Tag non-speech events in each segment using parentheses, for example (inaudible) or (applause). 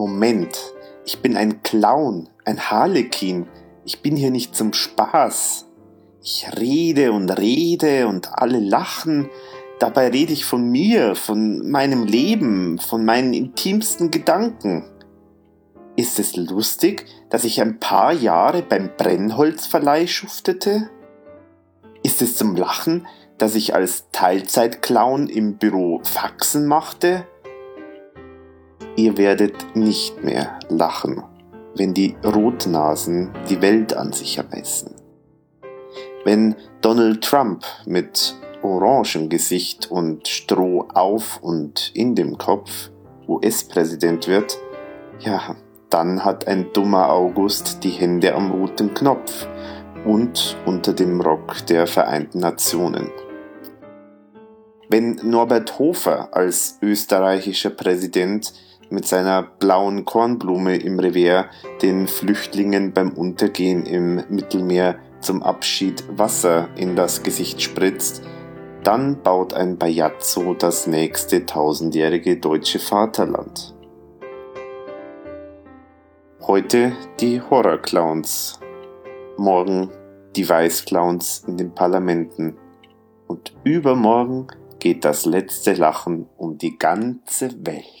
Moment, ich bin ein Clown, ein Harlekin. Ich bin hier nicht zum Spaß. Ich rede und rede und alle lachen. Dabei rede ich von mir, von meinem Leben, von meinen intimsten Gedanken. Ist es lustig, dass ich ein paar Jahre beim Brennholzverleih schuftete? Ist es zum Lachen, dass ich als Teilzeitclown im Büro Faxen machte? Ihr werdet nicht mehr lachen, wenn die Rotnasen die Welt an sich ermessen. Wenn Donald Trump mit Orangengesicht und Stroh auf und in dem Kopf US-Präsident wird, ja, dann hat ein dummer August die Hände am roten Knopf und unter dem Rock der Vereinten Nationen. Wenn Norbert Hofer als österreichischer Präsident mit seiner blauen Kornblume im Revers den Flüchtlingen beim Untergehen im Mittelmeer zum Abschied Wasser in das Gesicht spritzt, dann baut ein Bajazzo das nächste tausendjährige deutsche Vaterland. Heute die Horrorclowns, morgen die Weißclowns in den Parlamenten und übermorgen geht das letzte Lachen um die ganze Welt.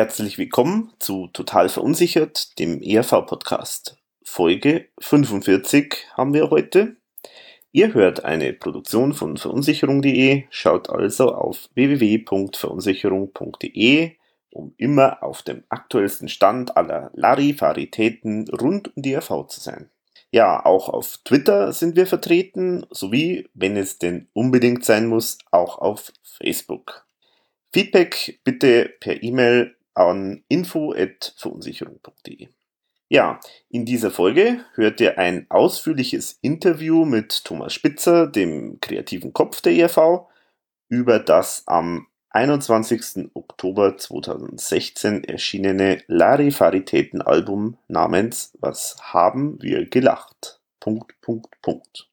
Herzlich willkommen zu Total Verunsichert, dem ERV-Podcast. Folge 45 haben wir heute. Ihr hört eine Produktion von verunsicherung.de, schaut also auf www.verunsicherung.de, um immer auf dem aktuellsten Stand aller Larifaritäten rund um die ERV zu sein. Ja, auch auf Twitter sind wir vertreten, sowie, wenn es denn unbedingt sein muss, auch auf Facebook. Feedback bitte per E-Mail an info.verunsicherung.de. Ja, in dieser Folge hört ihr ein ausführliches Interview mit Thomas Spitzer, dem kreativen Kopf der ERV, über das am 21. Oktober 2016 erschienene Larifaritäten-Album namens Was haben wir gelacht? Punkt, Punkt, Punkt.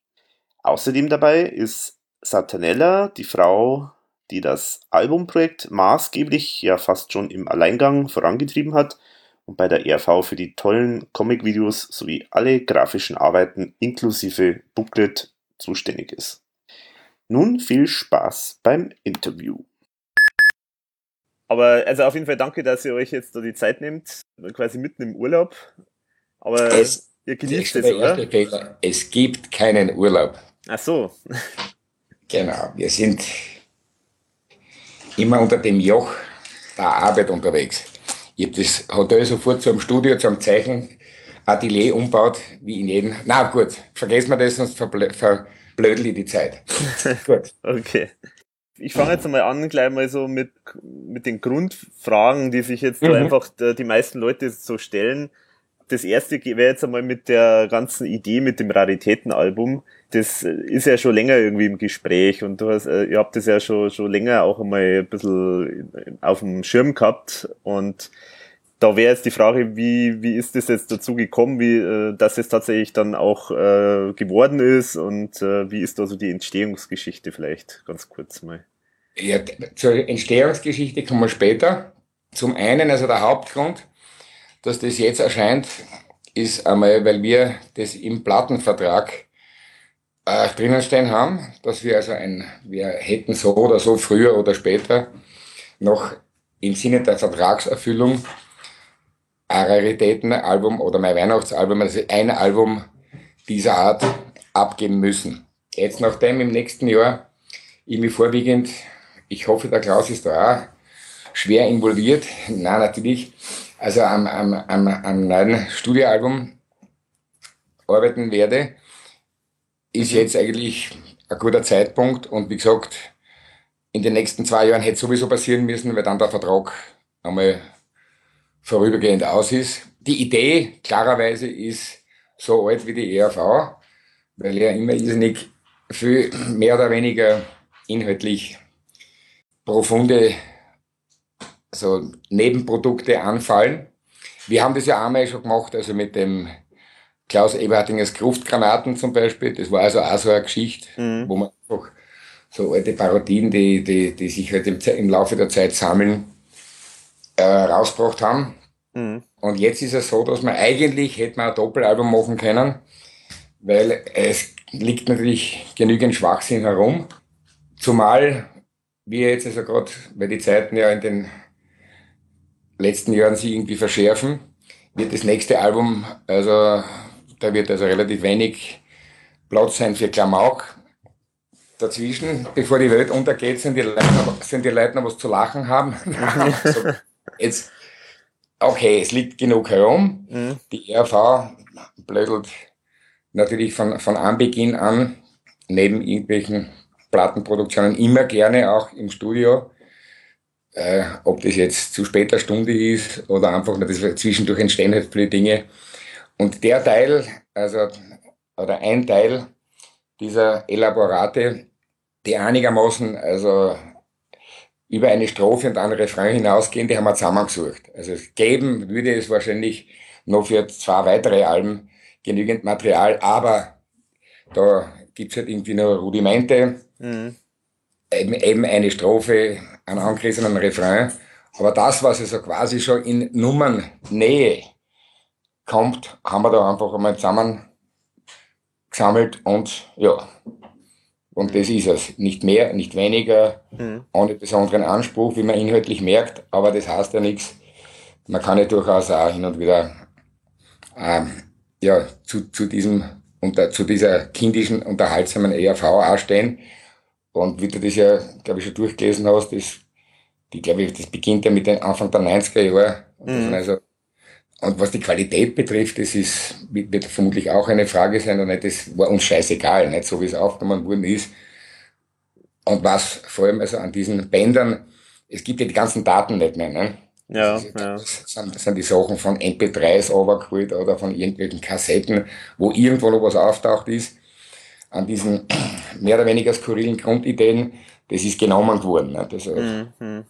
Außerdem dabei ist Satanella, die Frau die das Albumprojekt maßgeblich ja fast schon im Alleingang vorangetrieben hat und bei der ERV für die tollen Comic-Videos sowie alle grafischen Arbeiten inklusive Booklet zuständig ist. Nun viel Spaß beim Interview. Aber also auf jeden Fall danke, dass ihr euch jetzt da die Zeit nehmt, quasi mitten im Urlaub. Aber es, ihr genießt es, oder? Es gibt keinen Urlaub. Ach so. Genau, wir sind immer unter dem Joch der Arbeit unterwegs. Ich habe das Hotel sofort zum Studio, zum Zeichen, Atelier umbaut, wie in jedem. Na gut, vergessen wir das, sonst verblödel ich die Zeit. (laughs) gut. Okay. Ich fange jetzt einmal an, gleich mal so mit, mit den Grundfragen, die sich jetzt mhm. einfach die meisten Leute so stellen das erste wäre jetzt einmal mit der ganzen Idee mit dem Raritätenalbum. Das ist ja schon länger irgendwie im Gespräch und du hast, äh, ihr habt das ja schon, schon länger auch einmal ein bisschen auf dem Schirm gehabt und da wäre jetzt die Frage, wie, wie ist das jetzt dazu gekommen, wie, äh, dass es tatsächlich dann auch äh, geworden ist und äh, wie ist da so die Entstehungsgeschichte vielleicht ganz kurz mal? Ja, zur Entstehungsgeschichte kommen wir später. Zum einen, also der Hauptgrund, dass das jetzt erscheint, ist einmal, weil wir das im Plattenvertrag äh, drinnen stehen haben, dass wir also ein, wir hätten so oder so früher oder später noch im Sinne der Vertragserfüllung ein Raritätenalbum oder mein Weihnachtsalbum, also ein Album dieser Art abgeben müssen. Jetzt nachdem im nächsten Jahr ich mich vorwiegend, ich hoffe der Klaus ist da auch schwer involviert, na natürlich, also am, am, am, am neuen Studioalbum arbeiten werde, ist jetzt eigentlich ein guter Zeitpunkt und wie gesagt, in den nächsten zwei Jahren hätte sowieso passieren müssen, weil dann der Vertrag einmal vorübergehend aus ist. Die Idee klarerweise ist so alt wie die ERV, weil ja immer irrsinnig viel mehr oder weniger inhaltlich profunde so Nebenprodukte anfallen. Wir haben das ja einmal schon gemacht, also mit dem Klaus Eberhardingers Gruftgranaten zum Beispiel. Das war also auch so eine Geschichte, mhm. wo man einfach so alte Parodien, die, die, die sich halt im, im Laufe der Zeit sammeln, äh, rausgebracht haben. Mhm. Und jetzt ist es so, dass man eigentlich hätte man ein Doppelalbum machen können, weil es liegt natürlich genügend Schwachsinn herum. Zumal wir jetzt also gerade, weil die Zeiten ja in den letzten Jahren sich irgendwie verschärfen, wird das nächste Album, also da wird also relativ wenig Platz sein für Klamauk. Dazwischen, bevor die Welt untergeht, sind die Leute, sind die Leute noch was zu lachen haben. (laughs) also jetzt, okay, es liegt genug herum. Mhm. Die RV blödelt natürlich von, von Anbeginn an, neben irgendwelchen Plattenproduktionen, immer gerne auch im Studio. Äh, ob das jetzt zu später Stunde ist oder einfach nur das zwischendurch entstehen halt viele Dinge. Und der Teil, also, oder ein Teil dieser Elaborate, die einigermaßen, also, über eine Strophe und einen Refrain hinausgehen, die haben wir zusammengesucht. Also geben würde es wahrscheinlich noch für zwei weitere Alben genügend Material, aber da gibt's halt irgendwie noch Rudimente. Mhm. Eben, eben eine Strophe, einen angerissenen Refrain. Aber das, was also quasi schon in Nummernnähe kommt, haben wir da einfach einmal zusammen gesammelt und ja. Und das ist es. Nicht mehr, nicht weniger, mhm. ohne besonderen Anspruch, wie man inhaltlich merkt, aber das heißt ja nichts. Man kann ja durchaus auch hin und wieder ähm, ja, zu, zu diesem unter, zu dieser kindischen, unterhaltsamen ERV auch stehen. Und wie du das ja, glaube ich, schon durchgelesen hast, das, die, glaube ich, das beginnt ja mit den Anfang der 90er Jahre. Mhm. Also, und was die Qualität betrifft, das ist, wird vermutlich auch eine Frage sein, und nicht, das war uns scheißegal, nicht so wie es aufgenommen worden ist. Und was vor allem also an diesen Bändern, es gibt ja die ganzen Daten nicht mehr, ne? Ja, das, ja. Das sind, das sind die Sachen von MP3s overgeholt oder von irgendwelchen Kassetten, wo irgendwo noch was auftaucht ist. An diesen (clears throat) mehr oder weniger skurrilen Grundideen, das ist genommen worden. Ne? Das, mhm. Ein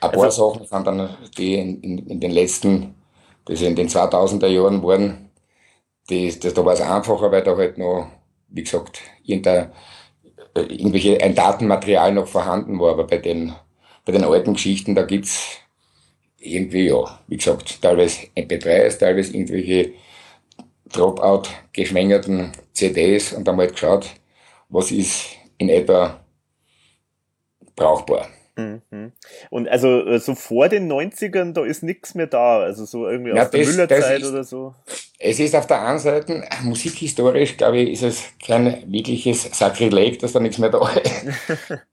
paar also, Sachen sind dann, die in, in, in den letzten das in den 2000er Jahren waren, das, das, da war es einfacher, weil da halt noch, wie gesagt, irgendein, äh, irgendwelche, ein Datenmaterial noch vorhanden war, aber bei den, bei den alten Geschichten, da gibt's irgendwie, ja, wie gesagt, teilweise MP3s, teilweise irgendwelche Dropout geschwängerten CDs und dann mal geschaut, was ist in etwa brauchbar. Mhm. Und also äh, so vor den 90ern, da ist nichts mehr da, also so irgendwie ja, aus der Müllerzeit oder so. Es ist auf der einen Seite, musikhistorisch, glaube ich, ist es kein wirkliches Sakrileg, dass da nichts mehr da (laughs) ist.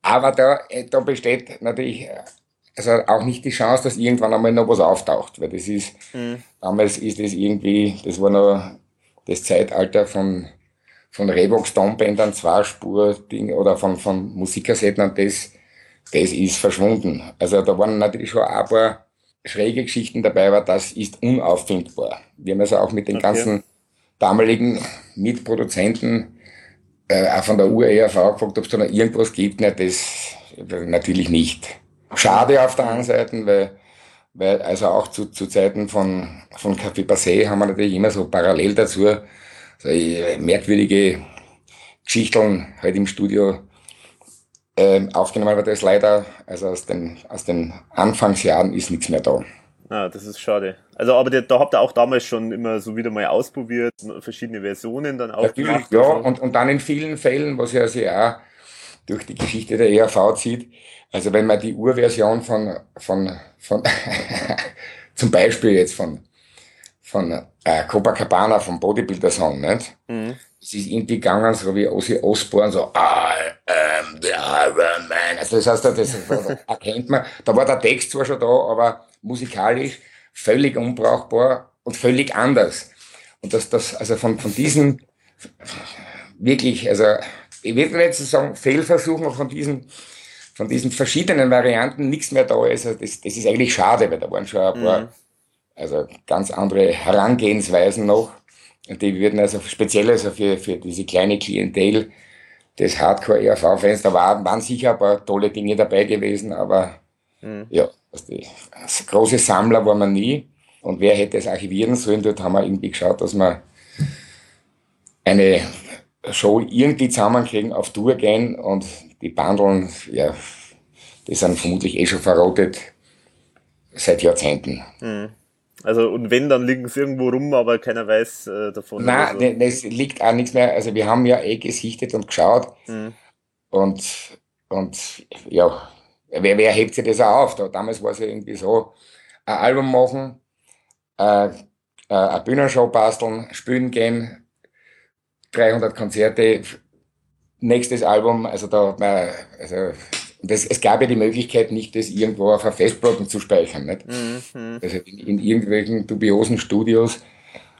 Aber da, äh, da besteht natürlich also auch nicht die Chance, dass irgendwann einmal noch was auftaucht, weil das ist, mhm. damals ist das irgendwie, das war noch das Zeitalter von, von Revox Stonebändern, Zweispur-Ding oder von, von Musikkassetten und das, das ist verschwunden. Also da waren natürlich schon ein paar schräge Geschichten dabei, aber das ist unauffindbar. Wir haben also auch mit den okay. ganzen damaligen Mitproduzenten äh, auch von der UERV gefragt, ob es da noch irgendwas gibt. Na, das natürlich nicht. Schade auf der einen Seite, weil, weil also auch zu, zu Zeiten von, von Café Passé haben wir natürlich immer so parallel dazu so merkwürdige Geschichten halt im Studio äh, aufgenommen, aber das ist leider, also aus den, aus den Anfangsjahren ist nichts mehr da. Ah, das ist schade. Also, aber da habt ihr auch damals schon immer so wieder mal ausprobiert, verschiedene Versionen dann auch Natürlich, gemacht. Ja, und, und, und dann in vielen Fällen, was ja sich auch durch die Geschichte der ERV zieht, also wenn man die Urversion von, von, von (laughs) zum Beispiel jetzt von, von äh, Copacabana vom Bodybuilder Song, nicht? Mhm. Es ist irgendwie gegangen, so wie Ozzy Osbourne, so, I am the Iron Man. Also das heißt, das, erkennt man. Da war der Text zwar schon da, aber musikalisch völlig unbrauchbar und völlig anders. Und das, das, also von, von diesen, wirklich, also, ich würde nicht sagen, Fehlversuchen von diesen, von diesen verschiedenen Varianten nichts mehr da ist. Also das, das ist eigentlich schade, weil da waren schon ein paar, mhm. Also ganz andere Herangehensweisen noch. Und die würden also speziell also für, für diese kleine Klientel des Hardcore-ERV-Fans, da waren, waren sicher ein paar tolle Dinge dabei gewesen, aber mhm. ja, also die, als große Sammler war man nie. Und wer hätte es archivieren sollen? Dort haben wir irgendwie geschaut, dass wir eine Show irgendwie zusammenkriegen, auf Tour gehen und die Bandeln, ja, die sind vermutlich eh schon verrottet seit Jahrzehnten. Mhm. Also und wenn, dann liegen sie irgendwo rum, aber keiner weiß äh, davon. Nein, so. ne, es liegt auch nichts mehr. Also wir haben ja eh gesichtet und geschaut. Mhm. Und, und ja, wer, wer hebt sich das auch auf? Da, damals war es ja irgendwie so, ein Album machen, äh, äh, eine Bühnenshow basteln, spielen gehen, 300 Konzerte, nächstes Album, also da, also das, es gab ja die Möglichkeit nicht, das irgendwo auf einer Festplatte zu speichern. Nicht? Mhm. Also in, in, irgendwelchen dubiosen Studios.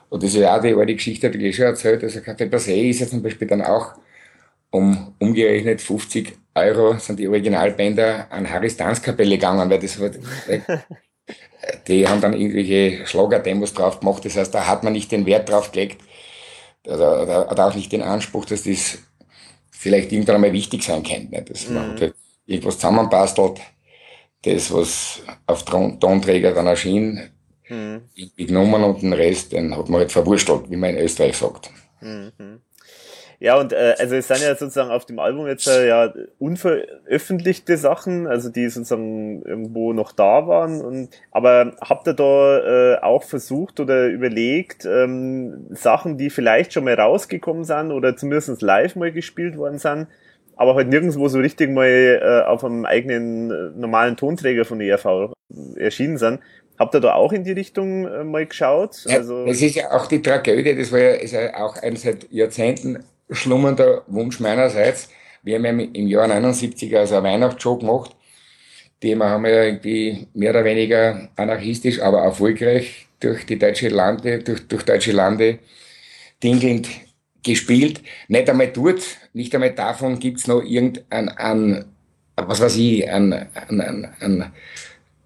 Und das ist ja auch die alte Geschichte, die ich schon erzählt. Also Café Passé ist ja zum Beispiel dann auch um umgerechnet 50 Euro sind die Originalbänder an Harris Tanzkapelle gegangen, weil das wird, (laughs) die haben dann irgendwelche Schlagerdemos drauf gemacht. Das heißt, da hat man nicht den Wert drauf gelegt, oder, oder, oder auch nicht den Anspruch, dass das vielleicht irgendwann einmal wichtig sein könnte. Nicht? Das mhm. man halt irgendwas zusammenbastelt, das, was auf Tonträger dann erschien, mhm. genommen und den Rest, den hat man halt verwurstelt, wie man in Österreich sagt. Mhm. Ja, und äh, also es sind ja sozusagen auf dem Album jetzt äh, ja unveröffentlichte Sachen, also die sozusagen irgendwo noch da waren. Und, aber habt ihr da äh, auch versucht oder überlegt, ähm, Sachen, die vielleicht schon mal rausgekommen sind oder zumindest live mal gespielt worden sind, aber halt nirgendwo so richtig mal äh, auf einem eigenen äh, normalen Tonträger von ERV erschienen sind. Habt ihr da auch in die Richtung äh, mal geschaut? Ja, also es ist ja auch die Tragödie, das war ja, ist ja auch ein seit Jahrzehnten schlummernder Wunsch meinerseits. Wir haben ja im Jahr 79 also eine Weihnachtsshow gemacht. Die wir haben ja irgendwie mehr oder weniger anarchistisch, aber erfolgreich durch die deutsche Lande, durch, durch deutsche Lande dingelnd gespielt. Nicht einmal dort, nicht einmal davon gibt's noch irgendein, ein, was weiß ich, ein, ein, ein, ein,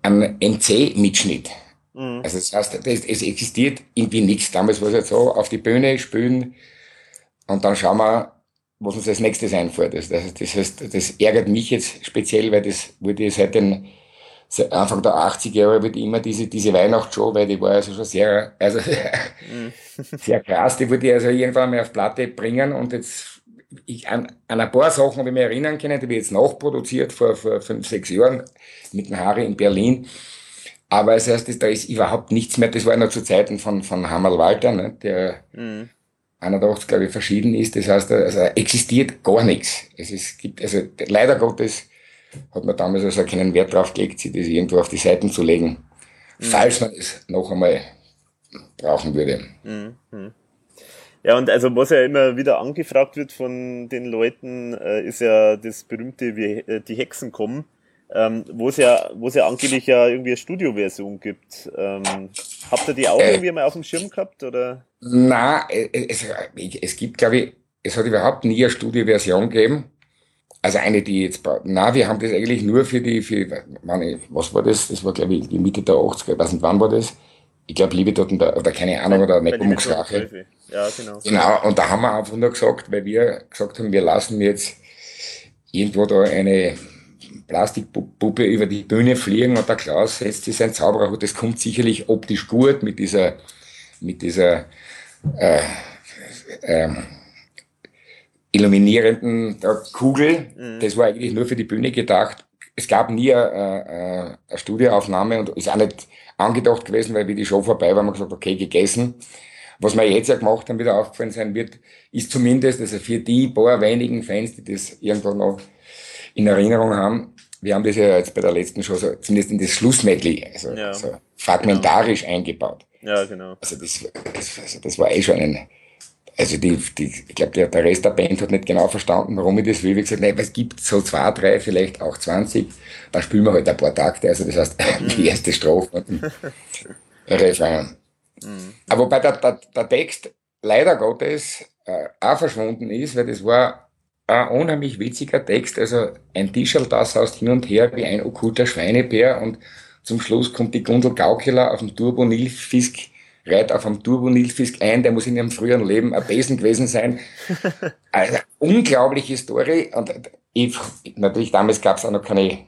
ein NC-Mitschnitt. Mhm. Also das heißt, das, es existiert irgendwie nichts. Damals war es halt so, auf die Bühne spielen und dann schauen wir, was uns als nächstes einfällt. Das, das, das heißt, das ärgert mich jetzt speziell, weil das wurde seit den Anfang der 80er Jahre wird immer diese, diese Weihnachtsshow, weil die war also schon sehr, also, mhm. (laughs) sehr krass, die wollte ich also irgendwann mal auf Platte bringen und jetzt, ich, an, an ein paar Sachen habe ich mich erinnern können, die habe ich jetzt nachproduziert vor, vor fünf, sechs Jahren mit dem Harry in Berlin. Aber das heißt, da ist überhaupt nichts mehr, das war noch zu Zeiten von, von Hammerl Walter, ne, der mhm. 81, glaube ich, verschieden ist. Das heißt, also existiert gar nichts. Es ist, gibt, also leider Gottes, hat man damals also keinen Wert drauf gelegt, sich das irgendwo auf die Seiten zu legen, mhm. falls man es noch einmal brauchen würde. Mhm. Ja, und also was ja immer wieder angefragt wird von den Leuten, äh, ist ja das berühmte, wie äh, die Hexen kommen, ähm, wo es ja, wo es ja angeblich ja irgendwie eine Studioversion gibt. Ähm, habt ihr die auch äh, irgendwie mal auf dem Schirm gehabt oder? Na, äh, es, es gibt, glaube ich, es hat überhaupt nie eine Studioversion gegeben. Also eine, die jetzt, na, wir haben das eigentlich nur für die, für, meine, was war das? Das war, glaube ich, die Mitte der 80er, ich weiß nicht, wann war das? Ich glaube, Liebe dort, oder, oder keine Ahnung, oder Neckungsrache. Ja, genau. Genau, und da haben wir einfach nur gesagt, weil wir gesagt haben, wir lassen jetzt irgendwo da eine Plastikpuppe über die Bühne fliegen und der Klaus setzt sich sein Zaubererhut. Das kommt sicherlich optisch gut mit dieser, mit dieser, äh, ähm, illuminierenden Kugel. Mhm. Das war eigentlich nur für die Bühne gedacht. Es gab nie eine, eine, eine Studioaufnahme und ist auch nicht angedacht gewesen, weil wie die Show vorbei war, haben wir gesagt, okay, gegessen. Was wir jetzt ja gemacht haben, wieder aufgefallen sein wird, ist zumindest, also für die paar wenigen Fans, die das irgendwo noch in Erinnerung haben, wir haben das ja jetzt bei der letzten Show so, zumindest in das Schlussmedley, also ja, so fragmentarisch genau. eingebaut. Ja, genau. Also das, das, also das war eh schon ein, also die, die, ich glaube, der, der Rest der Band hat nicht genau verstanden, warum ich das will. Wie gesagt, nein, es gibt so zwei, drei, vielleicht auch zwanzig. Dann spielen wir halt ein paar Takte. Also das heißt, (laughs) die mhm. erste Strophe und ein (laughs) Refrain. Mhm. Aber wobei der, der, der Text leider Gottes äh, auch verschwunden ist, weil das war ein unheimlich witziger Text. Also ein Tischerl, das haust hin und her wie ein okkulter Schweinebär und zum Schluss kommt die Gundel Gaukeler auf dem Turbo Nilfisk, reiht auf dem Turbo Nilfisk ein, der muss in ihrem früheren Leben ein Besen gewesen sein. (laughs) Also, unglaubliche Story. Und ich, natürlich damals gab es auch noch keine,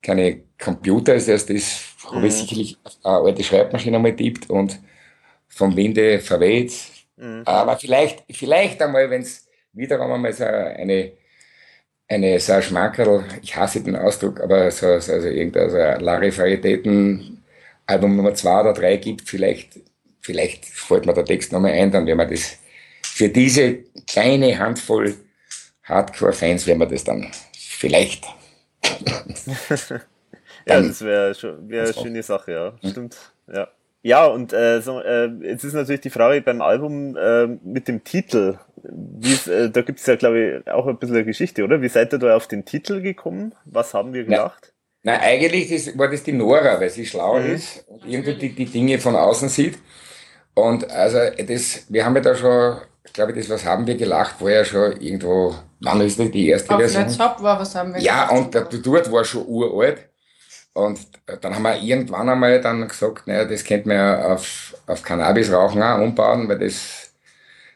keine Computer, heißt, das mhm. habe ich sicherlich eine alte Schreibmaschine einmal tippt und vom Winde verweht. Mhm. Aber vielleicht, vielleicht einmal, wenn es wieder einmal so eine eine so ein Schmankerl, ich hasse den Ausdruck, aber so, so also irgendein so Larifaritäten Album Nummer zwei oder drei gibt, vielleicht, vielleicht fällt mir der Text nochmal ein, dann werden wir das für diese kleine Handvoll Hardcore-Fans werden wir das dann vielleicht. (laughs) ja, das wäre wär eine schöne Sache, ja. Hm? Stimmt. Ja. Ja, und äh, so, äh, jetzt ist natürlich die Frage beim Album äh, mit dem Titel. Äh, da gibt es ja, glaube ich, auch ein bisschen eine Geschichte, oder? Wie seid ihr da auf den Titel gekommen? Was haben wir gedacht? Nein, eigentlich das, war das die Nora, weil sie schlau mhm. ist und irgendwie die, die Dinge von außen sieht. Und also das, wir haben ja da schon, ich glaube, das, was haben wir gelacht, war ja schon irgendwo, wann ist das die erste Auf Version? Hop war, was haben wir Ja, und der, dort war schon uralt. Und dann haben wir irgendwann einmal dann gesagt, naja, das könnte man ja auf, auf Cannabis rauchen auch umbauen, weil das,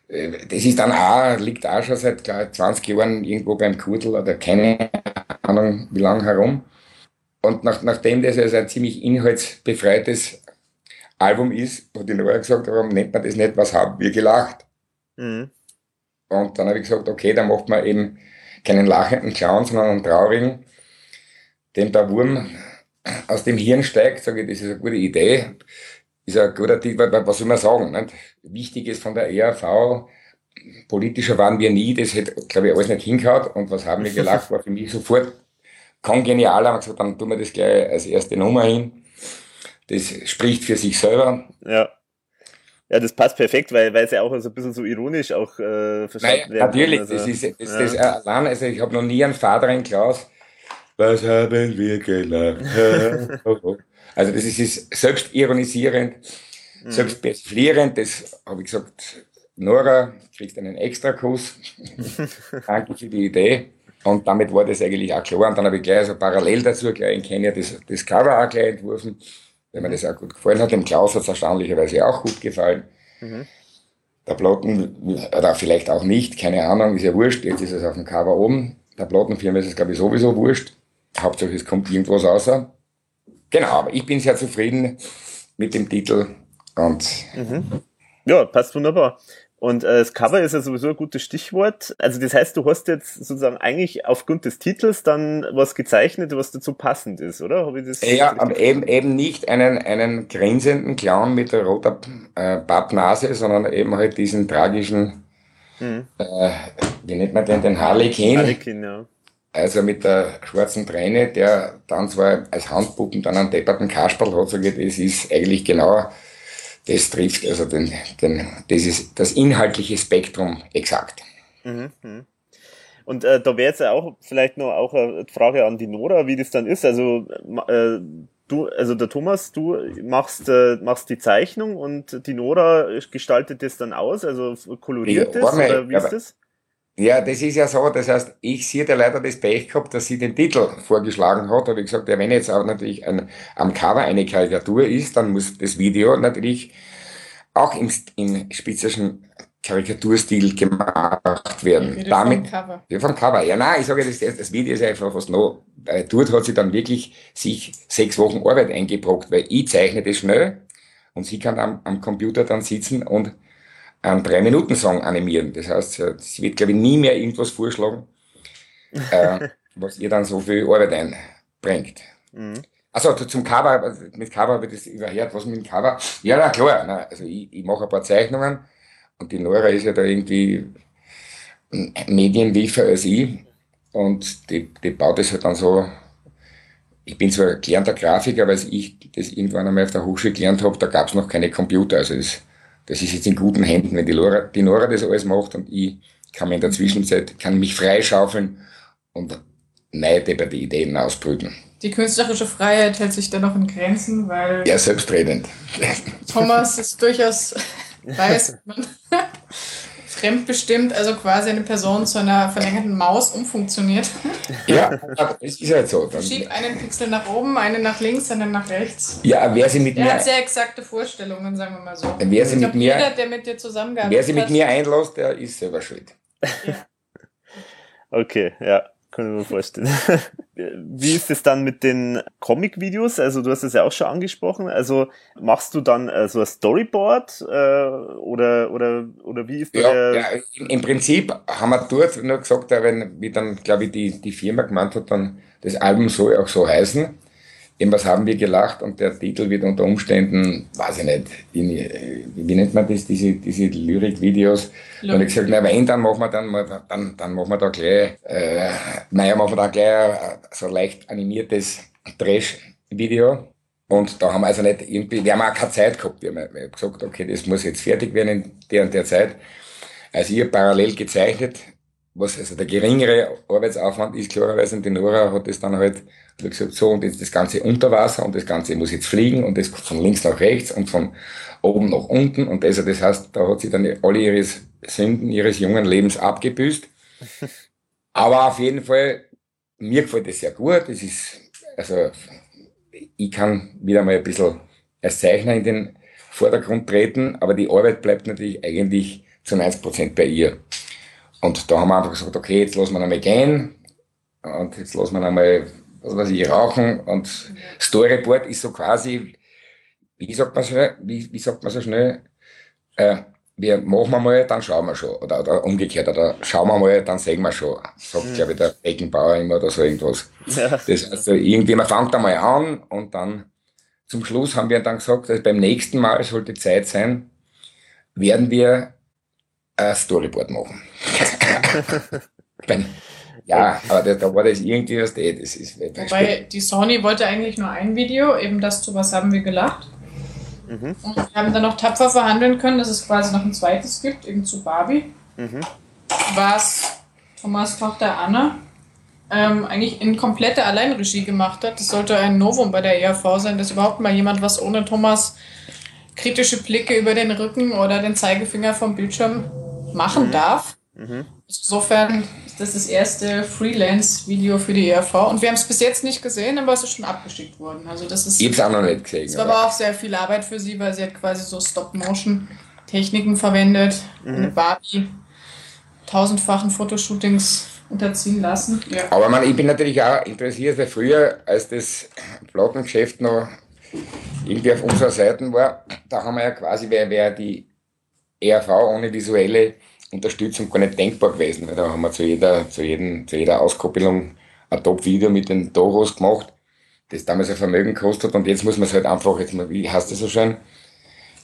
äh, das ist dann auch, liegt auch schon seit glaub, 20 Jahren irgendwo beim Kudel oder keine Ahnung wie lange herum. Und nach, nachdem das also ein ziemlich inhaltsbefreites Album ist, wo die Leute gesagt, warum nennt man das nicht, was haben wir gelacht? Mhm. Und dann habe ich gesagt, okay, dann macht man eben keinen lachenden Clown, sondern einen traurigen, dem der Wurm aus dem Hirn steigt, sage ich, das ist eine gute Idee, ist ein guter Tipp, was soll man sagen, nicht? Wichtig ist von der ERV, politischer waren wir nie, das hätte, glaube ich, alles nicht hingehaut und was haben wir gelacht, war für mich sofort kongenial, haben gesagt, dann tun wir das gleich als erste Nummer hin. Das spricht für sich selber. Ja. Ja, das passt perfekt, weil, weil es ja auch so ein bisschen so ironisch auch äh, verstanden naja, Natürlich, also, das ist das, ja. das allein, also ich habe noch nie einen Vater in Klaus, was haben wir gelacht? (laughs) also das ist, ist selbst ironisierend, mhm. selbst persiflierend, das habe ich gesagt, Nora, kriegst einen extra Kuss. (laughs) Danke für die Idee. Und damit war das eigentlich auch klar. Und dann habe ich gleich so parallel dazu gleich in Kenia das, das Cover auch gleich entworfen, weil mir das auch gut gefallen hat. Dem Klaus hat es erstaunlicherweise auch gut gefallen. Mhm. Der Platten, oder vielleicht auch nicht, keine Ahnung, ist ja wurscht. Jetzt ist es auf dem Cover oben. Der Plattenfirma ist es, glaube ich, sowieso wurscht. Hauptsache es kommt irgendwas raus. Genau, aber ich bin sehr zufrieden mit dem Titel und mhm. ja, passt wunderbar. Und äh, das Cover ist ja sowieso ein gutes Stichwort. Also das heißt, du hast jetzt sozusagen eigentlich aufgrund des Titels dann was gezeichnet, was dazu passend ist, oder? Habe ich das ja, aber eben, eben nicht einen, einen grinsenden Clown mit der roten äh, Pappnase, sondern eben halt diesen tragischen, mhm. äh, wie nennt man den, den Harlequin. Harlequin, ja. Also mit der schwarzen Träne, der dann zwar als Handpuppen dann einen depperten Kasperl hat, sage ich, das ist eigentlich genau, das trifft also den, den, das ist das inhaltliche Spektrum exakt. Mhm, mhm. Und äh, da wäre jetzt ja auch vielleicht noch auch eine Frage an die Nora, wie das dann ist. Also äh, du, also der Thomas, du machst äh, machst die Zeichnung und die Nora gestaltet das dann aus, also koloriert das oder wie ist das? Ja, das ist ja so, das heißt, ich sehe der leider das Pech gehabt, dass sie den Titel vorgeschlagen hat, habe ich gesagt, ja, wenn jetzt auch natürlich ein, am Cover eine Karikatur ist, dann muss das Video natürlich auch im, im spezifischen Karikaturstil gemacht werden. Ich Damit, vom Cover. Ja, vom Cover. Ja, nein, ich sage, das, das Video ist einfach was noch, äh, dort hat sie dann wirklich sich sechs Wochen Arbeit eingebrockt, weil ich zeichne das schnell und sie kann am, am Computer dann sitzen und einen Drei-Minuten-Song animieren. Das heißt, sie wird, glaube ich, nie mehr irgendwas vorschlagen, äh, (laughs) was ihr dann so viel Arbeit einbringt. Mhm. Also zum Cover, mit Cover wird das überhört, was mit dem Cover? Ja, na klar, na, also ich, ich mache ein paar Zeichnungen und die Nora ist ja da irgendwie medienwiefer als ich und die, die baut das halt dann so, ich bin zwar gelernter Grafiker, weil ich das irgendwann einmal auf der Hochschule gelernt habe, da gab es noch keine Computer, also das das ist jetzt in guten Händen, wenn die Nora, die Nora das alles macht und ich kann mir in der Zwischenzeit, kann mich freischaufeln und neue depperte Ideen ausbrüten. Die künstlerische Freiheit hält sich dennoch in Grenzen, weil... Ja, selbstredend. Thomas ist durchaus, (laughs) weiß man, fremdbestimmt, also quasi eine Person zu einer verlängerten Maus umfunktioniert. (laughs) Ja, es ist halt so. Dann, Schieb einen Pixel nach oben, einen nach links, einen nach rechts. ja, wer sie mit Er mir, hat sehr exakte Vorstellungen, sagen wir mal so. wer sie Ich mit jeder, mir, der mit dir zusammengearbeitet wer sie mit hat, mir einlässt, der ist selber schuld. (laughs) Okay, ja, kann ich mir vorstellen. Wie ist es dann mit den Comic-Videos? Also du hast es ja auch schon angesprochen. Also machst du dann äh, so ein Storyboard äh, oder oder oder wie ist Ja, der? ja im, Prinzip haben wir dort nur gesagt, wenn, wie dann, glaube ich, die, die Firma gemeint hat, dann das Album soll auch so heißen. Irgendwas haben wir gelacht und der Titel wird unter Umständen, weiß ich nicht, in, wie nennt man das, diese, diese Lyrik-Videos. Und ich gesagt, na wenn, dann machen wir dann, dann, dann machen wir da gleich, äh, naja, machen wir da gleich äh, so leicht animiertes Trash-Video. Und da haben wir also nicht irgendwie, wir haben auch keine Zeit gehabt. Wir haben, wir haben gesagt, okay, das muss jetzt fertig werden in der und der Zeit. Also ich habe parallel gezeichnet, was also der geringere Arbeitsaufwand ist, klarerweise. Und die Nora hat das dann halt hat gesagt, so, und jetzt das Ganze unter Wasser und das Ganze muss jetzt fliegen und das von links nach rechts und von oben nach unten. Und also das heißt, da hat sie dann alle ihres Sünden ihres jungen Lebens abgebüßt. (laughs) Aber auf jeden Fall, mir gefällt das sehr gut. Das ist, also, ich kann wieder mal ein bisschen als Zeichner in den Vordergrund treten, aber die Arbeit bleibt natürlich eigentlich zu 90 Prozent bei ihr. Und da haben wir einfach gesagt, okay, jetzt lassen wir einmal gehen und jetzt lassen wir einmal, was weiß ich, rauchen und Storyboard ist so quasi, wie sagt man so, wie, wie sagt man so schnell, äh, wir machen mal, dann schauen wir schon. Oder, oder umgekehrt, oder schauen wir mal, dann sehen wir schon. Sagt, glaube ich, der Beckenbauer immer oder so irgendwas. Ja. Das heißt, irgendwie, man fängt einmal an und dann zum Schluss haben wir dann gesagt, dass beim nächsten Mal sollte Zeit sein, werden wir ein Storyboard machen. (laughs) Ja, aber das, da war das irgendwie was, eh, das ist, Wobei die Sony wollte eigentlich nur ein Video, eben das zu was haben wir gelacht. Mhm. Und wir haben dann noch tapfer verhandeln können, dass es quasi noch ein zweites gibt, eben zu Barbie. Mhm. Was Thomas Tochter Anna ähm, eigentlich in komplette Alleinregie gemacht hat. Das sollte ein Novum bei der ERV sein, dass überhaupt mal jemand was ohne Thomas kritische Blicke über den Rücken oder den Zeigefinger vom Bildschirm machen darf. Mhm. Insofern ist das das erste Freelance-Video für die ERV und wir haben es bis jetzt nicht gesehen, aber es ist schon abgeschickt worden. Also das ist hab's auch noch nicht gesehen. es war aber auch sehr viel Arbeit für sie, weil sie hat quasi so Stop-Motion-Techniken verwendet, eine Barbie tausendfachen Fotoshootings unterziehen lassen. Ja. Aber man, ich bin natürlich auch interessiert, weil früher, als das Plattengeschäft noch irgendwie auf unserer Seite war, da haben wir ja quasi, wäre wär die ERV ohne visuelle Unterstützung gar nicht denkbar gewesen, da haben wir zu jeder, zu jedem, zu jeder Auskoppelung ein Top-Video mit den Toros gemacht, das damals ein Vermögen gekostet hat und jetzt muss man es halt einfach, jetzt wie heißt das so schön,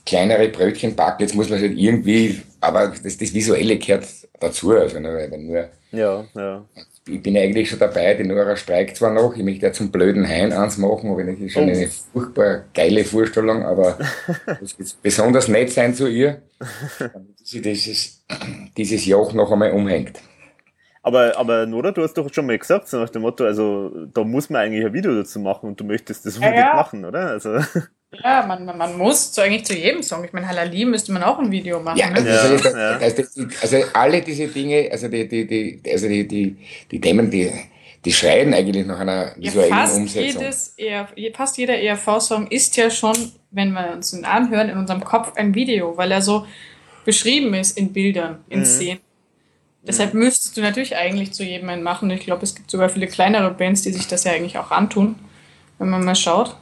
kleinere Brötchen backen, jetzt muss man es halt irgendwie, aber das, das Visuelle gehört dazu, also wenn nur Ja, ja. Ich bin eigentlich schon dabei, die Nora streikt zwar noch, ich möchte ja zum blöden Hein eins machen, aber das ist schon Oh. eine furchtbar geile Vorstellung, aber (laughs) es wird besonders nett sein zu ihr, damit sie dieses, dieses Joch noch einmal umhängt. Aber, aber Nora, du hast doch schon mal gesagt, so nach dem Motto, also da muss man eigentlich ein Video dazu machen und du möchtest das unbedingt ja. machen, oder? Also, Ja, man, man, man muss so eigentlich zu jedem Song. Ich meine, Halali müsste man auch ein Video machen. Ja, ne? also, Ja, ja. das, das, also alle diese Dinge, also die, die, die, also die, die, die Themen, die, die schreien eigentlich nach einer Ja, visuellen fast, Umsetzung. jedes ER, fast jeder ERV-Song ist ja schon, wenn wir uns ihn anhören, in unserem Kopf ein Video, weil er so beschrieben ist in Bildern, in Mhm. Szenen. Deshalb müsstest du natürlich eigentlich zu jedem einen machen. Ich glaube, es gibt sogar viele kleinere Bands, die sich das ja eigentlich auch antun, wenn man mal schaut.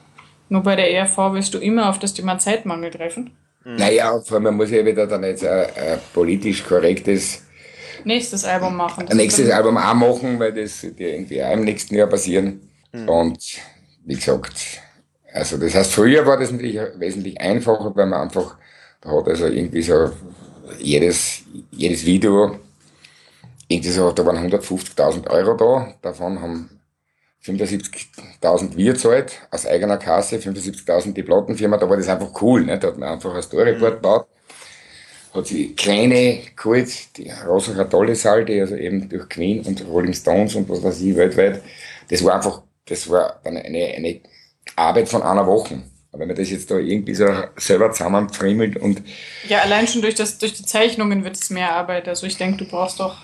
Nur bei der ERV wirst du immer auf das Thema Zeitmangel treffen. Naja, und vor allem, man muss ja wieder dann jetzt ein, ein politisch korrektes Nächstes Album machen. Das nächstes Album auch machen, weil das wird ja irgendwie auch im nächsten Jahr passieren. Und wie gesagt, also das heißt, früher war das natürlich wesentlich einfacher, weil man einfach, da hat also irgendwie so jedes, jedes Video, irgendwie so, da waren 150.000 Euro da, davon haben 75.000 wir zahlt, aus eigener Kasse, 75.000 die Plattenfirma, da war das einfach cool, ne? da hat man einfach ein Storyboard gebaut hat sie kleine geholt, die Rosacher tolle Salde, also eben durch Queen und Rolling Stones und was weiß ich weltweit. Das war einfach, das war dann eine, eine Arbeit von einer Woche. Aber wenn man das jetzt da irgendwie so selber zusammenfriemelt und Ja, allein schon durch, das, durch die Zeichnungen wird es mehr Arbeit. Also ich denke, du brauchst doch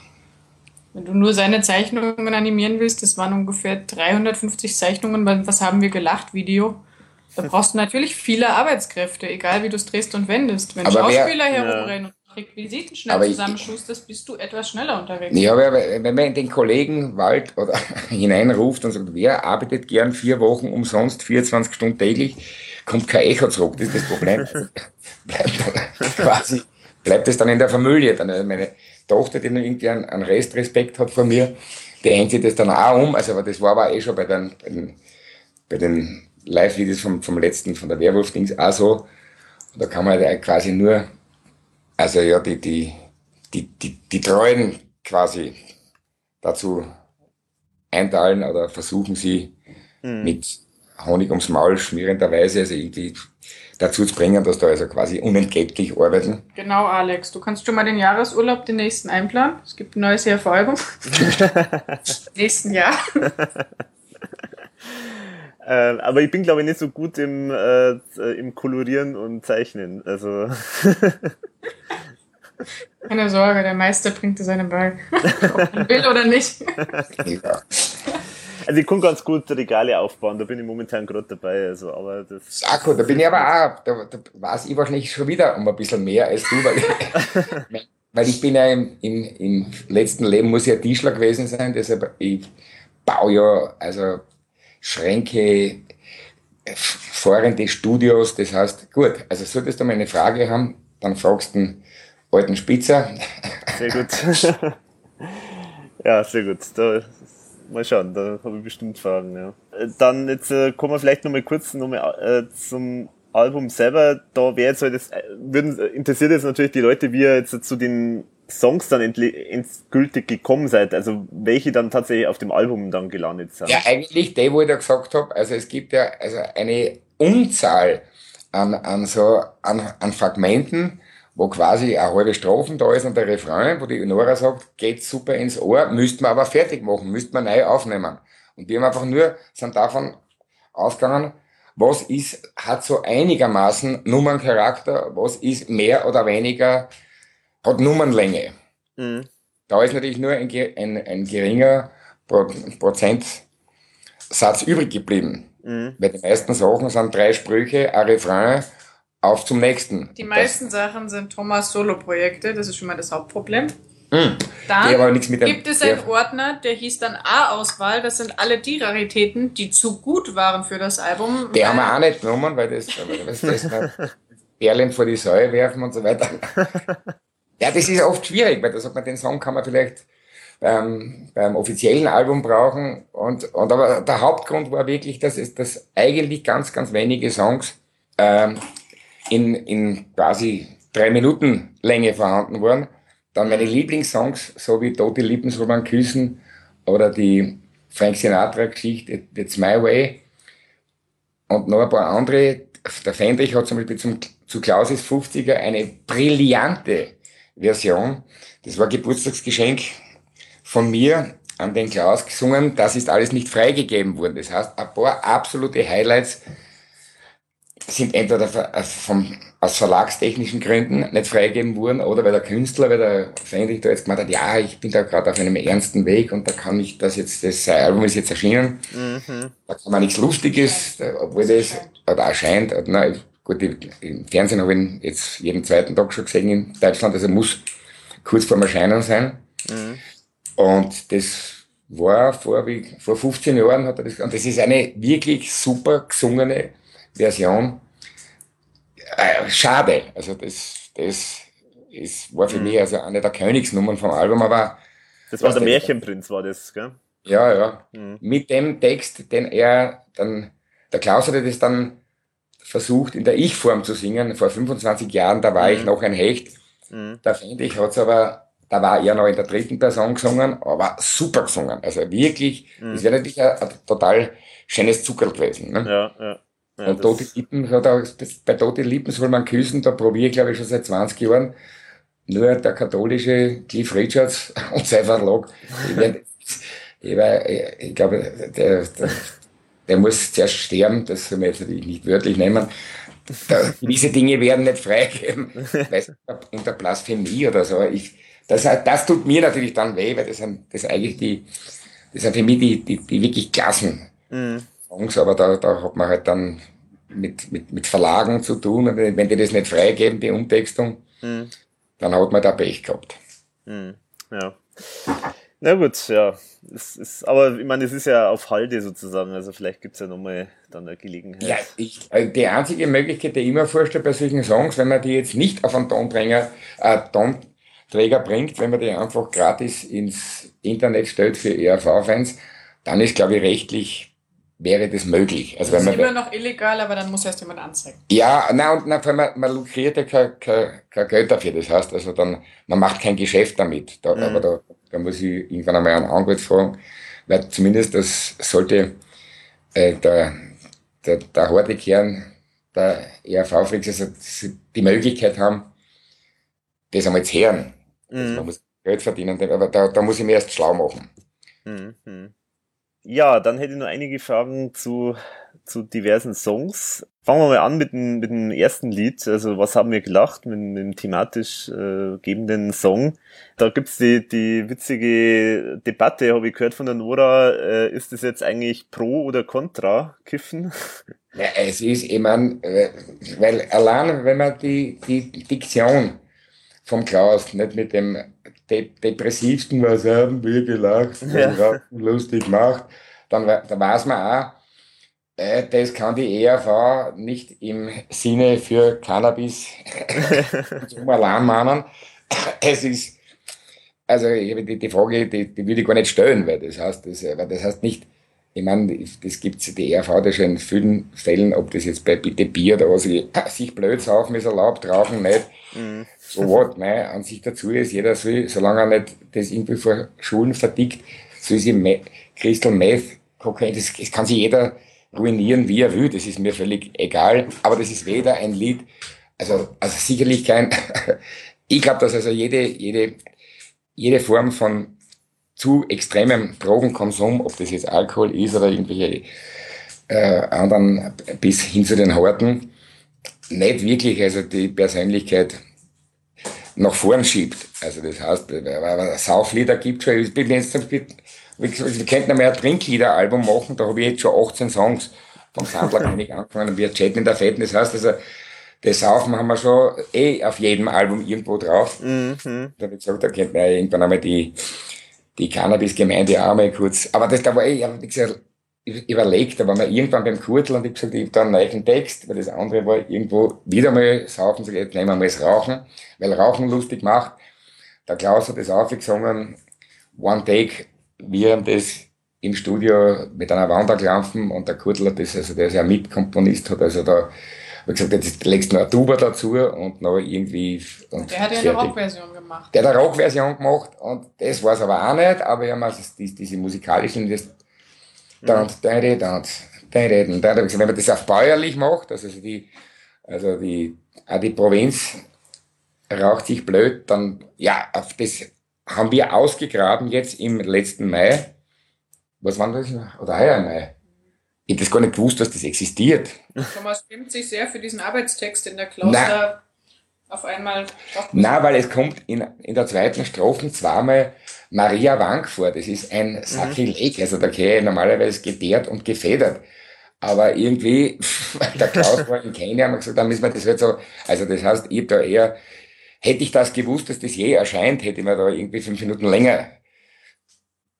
Wenn du nur seine Zeichnungen animieren willst, das waren ungefähr 350 Zeichnungen, was haben wir gelacht, Video. Da brauchst du natürlich viele Arbeitskräfte, egal wie du es drehst und wendest. Wenn Aber wer- Schauspieler herumrennen und Requisiten schnell zusammenschustest, bist du etwas schneller unterwegs. Ja, aber wenn man in den Kollegenwald oder (laughs) hineinruft und sagt, wer arbeitet gern vier Wochen umsonst, 24 Stunden täglich, kommt kein Echo zurück. Das ist das Problem. (laughs) bleibt dann (laughs) quasi, bleibt es dann in der Familie. Dann also meine Tochter, die noch irgendwie einen, einen Restrespekt hat von mir, die hängt sich das dann auch um. Also, aber das war aber eh schon bei den, bei den, bei den Live-Videos vom, vom letzten, von der Werwolf-Dings auch so. Und da kann man halt quasi nur, also ja, die, die, die, die, die Treuen quasi dazu einteilen oder versuchen sie mit Honig ums Maul schmierenderweise, also irgendwie dazu zu bringen, dass da also quasi unentgeltlich arbeiten. Genau, Alex. Du kannst schon mal den Jahresurlaub den nächsten einplanen. Es gibt ein neues Jahr-Album. nächsten Jahr. (laughs) Äh, aber ich bin, glaube ich, nicht so gut im, äh, im Kolorieren und Zeichnen. Also, (laughs) Keine Sorge, der Meister bringt dir seine bei. Ob er will oder nicht. (laughs) Ja. Also ich kann ganz gut Regale aufbauen, da bin ich momentan gerade dabei. Also, aber das. Sakko, da bin ich aber auch, da, da weiß ich wahrscheinlich schon wieder um ein bisschen mehr als du, weil (laughs) ich, weil ich bin ja im, im, im letzten Leben muss ja Tischler gewesen sein, deshalb ich baue ja also Schränke, fahrende Studios, das heißt, gut, also solltest du mal eine Frage haben, dann fragst du den alten Spitzer. Sehr gut. (laughs) ja, sehr gut. Da, mal schauen, da habe ich bestimmt Fragen, ja. Äh, Dann jetzt äh, kommen wir vielleicht nochmal kurz noch mal, äh, zum Album selber. Da wäre jetzt halt das, äh, würden, äh, interessiert jetzt natürlich die Leute, wie ihr jetzt zu den Songs dann endgültig gekommen seid, also welche dann tatsächlich auf dem Album dann gelandet sind. Ja, eigentlich der, wo ich da gesagt habe, also es gibt ja also eine Unzahl an, an so an, an Fragmenten, wo quasi eine halbe Strophen da ist und der Refrain, wo die Nora sagt, geht super ins Ohr, müsste man aber fertig machen, müsste man neu aufnehmen. Und wir haben einfach nur, sind davon ausgegangen, was ist, hat so einigermaßen Nummerncharakter, was ist mehr oder weniger, hat Nummernlänge. Mhm. Da ist natürlich nur ein, ein, ein geringer Pro Prozentsatz übrig geblieben. Mhm. Weil die meisten Sachen sind drei Sprüche, ein Refrain, auf zum nächsten. Die meisten Sachen sind Thomas Solo-Projekte, das ist schon mal das Hauptproblem. Das, hm, Dann die aber nichts mit dem, gibt es einen Ordner, der hieß dann A-Auswahl. Das sind alle die Raritäten, die zu gut waren für das Album. Die haben wir auch nicht genommen, weil das, weil das, das Perlen vor die Säue werfen und so weiter. (laughs) Ja, das ist oft schwierig, weil da sagt man, den Song kann man vielleicht beim, beim offiziellen Album brauchen. Und, und aber der Hauptgrund war wirklich, dass es dass eigentlich ganz, ganz wenige Songs ähm, in, in quasi drei Minuten Länge vorhanden waren. Dann meine Lieblingssongs, so wie Tote Lippen soll man küssen oder die Frank Sinatra Geschichte It's My Way und noch ein paar andere. Der Fendrich hat zum Beispiel zum, zu Klausis 50er eine brillante Version. Das war Geburtstagsgeschenk von mir an den Klaus gesungen. Das ist alles nicht freigegeben worden. Das heißt, ein paar absolute Highlights sind entweder äh, vom, aus verlagstechnischen Gründen nicht freigegeben worden oder weil der Künstler, weil der da jetzt gemeint hat, ja, ich bin da gerade auf einem ernsten Weg und da kann ich das jetzt, das Album ist jetzt erschienen. Da kann man nichts Lustiges, obwohl das oder erscheint. Na, gut, im Fernsehen habe ich ihn jetzt jeden zweiten Tag schon gesehen in Deutschland, also muss kurz vorm Erscheinen sein. Und das war vor, wie, vor 15 Jahren hat er das, und das ist eine wirklich super gesungene Version. Äh, schade. Also das, das ist, war für mich also eine der Königsnummern vom Album, aber Das war der? Märchenprinz, war das, gell? ja, ja. Mhm. Mit dem Text, den er dann, der Klaus hatte das dann versucht, in der Ich-Form zu singen. Vor 25 Jahren, da war ich Mhm. noch ein Hecht. Mhm. Da finde ich, hat's aber, da war er noch in der dritten Person gesungen, aber super gesungen. Also wirklich, Mhm. das wäre natürlich ein, ein total schönes Zuckerl gewesen. Ne? Ja, ja. Ja und Tote Lippen, er, das, bei Tote Lippen soll man küssen, da probiere ich glaube ich schon seit 20 Jahren. Nur der katholische Cliff Richards (laughs) und sein Verlag, ich, ich, ich glaube, der, der, der muss zuerst sterben, das soll man jetzt natürlich nicht wörtlich nehmen. Da, diese Dinge werden nicht freigegeben, es (laughs) unter Blasphemie oder so. Ich, das, das tut mir natürlich dann weh, weil das sind, das sind eigentlich die, das sind für mich die, die, die wirklich klassen mhm. Songs, aber da, da hat man halt dann mit, mit, mit Verlagen zu tun. Wenn die das nicht freigeben, die Umtextung, mhm. dann hat man da Pech gehabt. Mhm. Ja. Na gut, ja. Es ist, aber ich meine, es ist ja auf Halde sozusagen, also vielleicht gibt es ja nochmal dann eine Gelegenheit. Ja, ich, also die einzige Möglichkeit, die ich immer vorstelle bei solchen Songs, wenn man die jetzt nicht auf einen Tonträger, äh, Tonträger bringt, wenn man die einfach gratis ins Internet stellt für ERV-Fans, dann ist, glaube ich, rechtlich wäre das möglich. Also das ist immer noch illegal, aber dann muss erst jemand anzeigen. Ja, na und na, man, man lukriert ja kein, kein, kein Geld dafür. Das heißt, also dann, man macht kein Geschäft damit. Da, mhm. Aber da, da muss ich irgendwann einmal einen Anwalt fragen, weil zumindest das sollte äh, der, der, der harte Kern der ERV-Freaks also die Möglichkeit haben, das einmal zu hören. Mhm. Also man muss Geld verdienen, aber da, da muss ich mir erst schlau machen. Mhm. Ja, dann hätte ich noch einige Fragen zu, zu diversen Songs. Fangen wir mal an mit dem, mit dem ersten Lied. Also was haben wir gelacht mit, dem thematisch äh, gebenden Song? Da gibt's die, die witzige Debatte, habe ich gehört von der Nora. Äh, ist das jetzt eigentlich pro oder contra Kiffen? (laughs) Ja, es ist, ich mein, äh, weil allein wenn man die, die Diktion vom Klaus nicht mit dem de depressivsten, was haben wir gelacht, ja. (laughs) lustig macht, dann, dann weiß man auch, äh, das kann die ERV nicht im Sinne für Cannabis (laughs) zum Alarm mahnen. Es ist, also die, die Frage, die, die würde ich gar nicht stellen, weil das heißt, das, weil das heißt nicht, ich meine, das gibt's die ERV da schon in vielen Fällen, ob das jetzt bei Bitte Bier oder was, (laughs) sich blöd saufen ist erlaubt, rauchen nicht. Mhm. So what, meine Ansicht dazu ist, jeder soll, solange er nicht das irgendwie vor Schulen verdickt, soll sie Me Crystal Meth, Kokain, das, das kann sich jeder ruinieren, wie er will, das ist mir völlig egal, aber das ist weder ein Lied, also, also sicherlich kein, (laughs) ich glaube, dass also jede, jede, jede Form von zu extremem Drogenkonsum, ob das jetzt Alkohol ist oder irgendwelche äh, anderen bis hin zu den Horten, nicht wirklich also die Persönlichkeit nach vorn schiebt. Also das heißt, Sauflieder gibt schon, ich bin jetzt, wir könnten einmal ein Trinklieder-Album machen, da habe ich jetzt schon 18 Songs vom Sandlerkönig angefangen und wir chatten in der Fetten. Das heißt also, das Saufen haben wir schon eh auf jedem Album irgendwo drauf. Mhm. Da habe ich gesagt, da könnte man ja irgendwann einmal die die Cannabis-Gemeinde auch mal kurz, aber das, da war ich, ich habe gesagt, überlegt, da waren wir irgendwann beim Kurtel und ich gesagt, ich habe da einen neuen Text, weil das andere war irgendwo wieder mal saufen, so jetzt nehmen wir mal das Rauchen, weil Rauchen lustig macht. Der Klaus hat das aufgesungen, One Take, während das im Studio mit einer Wanderklampfen und der Kurtel hat das, also der ist ja Mitkomponist, hat also da habe gesagt, jetzt legst du noch eine Tuba dazu und noch irgendwie. Und der hat ja eine Rockversion gemacht. Der hat eine Rockversion gemacht und das war es aber auch nicht, aber ja, diese, diese musikalischen, das. Dann, dann, dann, dann, wenn man das auf bäuerlich macht, also die, also die, auch die Provinz raucht sich blöd, dann, ja, auf das haben wir ausgegraben jetzt im letzten Mai. Was war das? Oder heuer Mai? Ich hätte das gar nicht gewusst, dass das existiert. Thomas schämt sich sehr für diesen Arbeitstext in der Kloster auf einmal. Na, weil es kommt in, in der zweiten Strophe zweimal Maria Wank vor. Das ist ein Sakrileg. Mhm. Also da käme normalerweise geteert und gefedert. Aber irgendwie, (laughs) der Klaus war in Kenia, haben wir gesagt, dann müssen wir das halt so, also das heißt, ich da eher, hätte ich das gewusst, dass das je erscheint, hätte ich mir da irgendwie fünf Minuten länger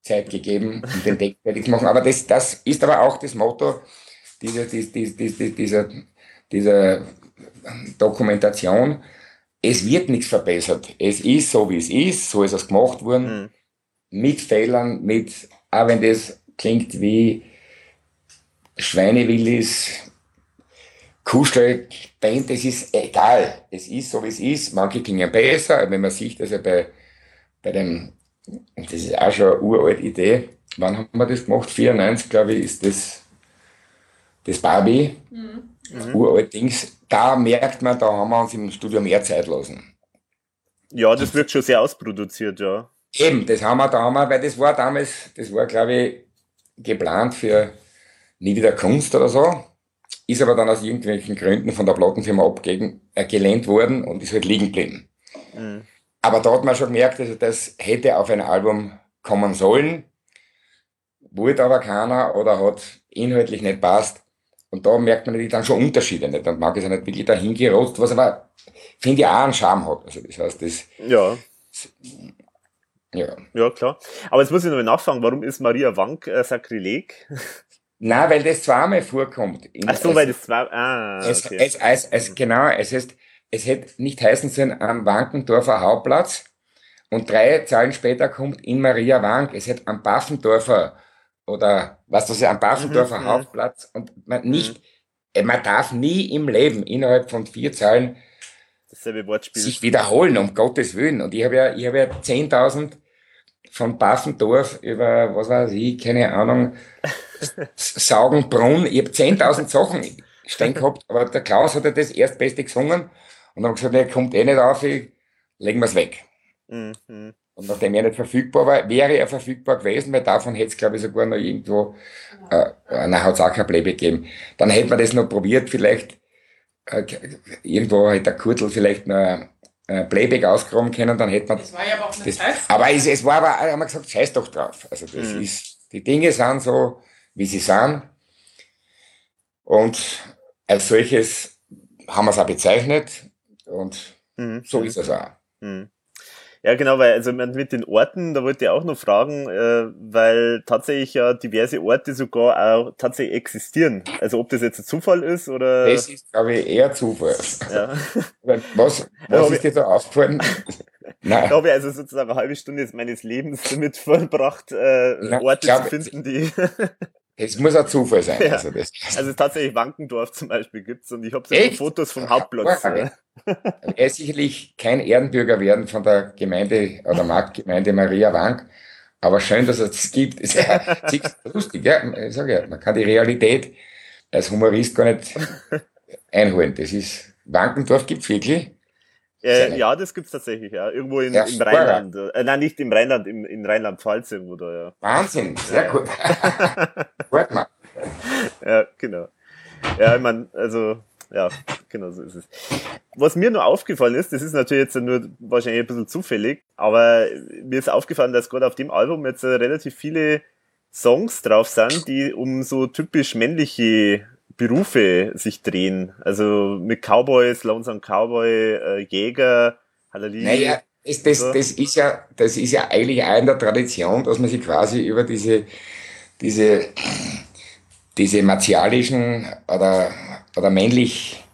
Zeit gegeben, um den Deck fertig zu machen. Aber das, das ist aber auch das Motto dieser, dieser, dieser, dieser Dokumentation. Es wird nichts verbessert. Es ist so, wie es ist. So ist es gemacht worden. Mhm. Mit Fehlern, mit, auch wenn das klingt wie Schweinewillis, Kuschelband, das ist egal. Es ist so, wie es ist. Manche klingen besser, wenn man sieht, dass er bei, bei dem das ist auch schon eine uralte Idee. Wann haben wir das gemacht? 94, glaube ich, ist das, das Barbie. Mhm. mhm. Uralt Dings. Da merkt man, da haben wir uns im Studio mehr Zeit lassen. Ja, das wird schon sehr ausproduziert, ja. Eben, das haben wir da, haben wir, weil das war damals, das war, glaube ich, geplant für nie wieder Kunst oder so. Ist aber dann aus irgendwelchen Gründen von der Plattenfirma abgelehnt äh, worden und ist halt liegen geblieben. Mhm. aber da hat man schon gemerkt, also das hätte auf ein Album kommen sollen, wollte aber keiner oder hat inhaltlich nicht passt. Und da merkt man natürlich dann schon Unterschiede nicht. Und mag es nicht wirklich dahin gerotzt, was aber, finde ich, auch einen Charme hat. Also das heißt, das. Ja. Ja. Ja, klar. Aber jetzt muss ich noch mal nachfragen, warum ist Maria Wank äh, Sakrileg? Nein, weil das zweimal vorkommt. Ach so, weil das zweimal, ah, okay. es, es, es, es, genau, es heißt, es hätte nicht heißen sollen am Wankendorfer Hauptplatz und drei Zahlen später kommt in Maria Wank, es hätte am Baffendorfer oder was das ja am Baffendorfer mhm, Hauptplatz und man nicht, mhm. man darf nie im Leben innerhalb von vier Zahlen sich wiederholen, um Gottes Willen. Und ich habe ja, ich habe ja 10.000 von Baffendorf über, was weiß ich, keine Ahnung, Saugenbrunn, ich habe 10.000 Sachen stehen gehabt, aber der Klaus hat ja das Erstbeste gesungen und dann gesagt, er kommt eh nicht auf, ich, legen wir es weg. Mhm. Und nachdem er nicht verfügbar war, wäre er verfügbar gewesen, weil davon hätte es, glaube ich, sogar noch irgendwo, äh, na, hat es auch kein Playback gegeben. Dann hätte man das noch probiert, vielleicht, äh, irgendwo hätte der Kurtel vielleicht noch äh, Playback ausgraben können, dann hätte man. Das war ja aber auch eine das, Zeit. Aber es, es war aber, haben wir gesagt, scheiß doch drauf. Also das mhm. ist, die Dinge sind so, wie sie sind. Und als solches haben wir es auch bezeichnet. Und mhm. so ist es auch. Mhm. Ja, genau, weil also mit den Orten, da wollte ich auch noch fragen, äh, weil tatsächlich ja diverse Orte sogar auch tatsächlich existieren. Also ob das jetzt ein Zufall ist oder. Das ist, glaube ich, eher Zufall. Ja. (laughs) Was, was ist dir da aufgefallen? (laughs) Nein. Ich habe also sozusagen eine halbe Stunde meines Lebens damit verbracht, äh, Nein, Orte glaub, zu finden, die. (laughs) Es muss ein Zufall sein. Ja. Also, das. also tatsächlich Wankendorf zum Beispiel gibt's und ich habe so Fotos vom Hauptplatz. Er ist sicherlich kein Ehrenbürger werden von der Gemeinde oder Marktgemeinde Maria Wank, aber schön, dass es das gibt. Ist ja (laughs) lustig, ja. Ich sage ja, man kann die Realität als Humorist gar nicht einholen. Das ist, Wankendorf gibt's wirklich. Äh, ja, das gibt's tatsächlich, ja. Irgendwo in, ja, im Rheinland. Äh, nein, nicht im Rheinland, im, in Rheinland-Pfalz irgendwo da, ja. Wahnsinn, sehr gut. (laughs) gut mal. Ja, genau. Ja, ich meine, also, ja, genau so ist es. Was mir nur aufgefallen ist, das ist natürlich jetzt nur wahrscheinlich ein bisschen zufällig, aber mir ist aufgefallen, dass gerade auf dem Album jetzt relativ viele Songs drauf sind, die um so typisch männliche Berufe sich drehen. Also mit Cowboys, Lonesome Cowboy, äh, Jäger, Halleluja. Naja, ist das, das ist ja, das ist ja eigentlich auch in der Tradition, dass man sich quasi über diese, diese, diese martialischen oder, oder männlich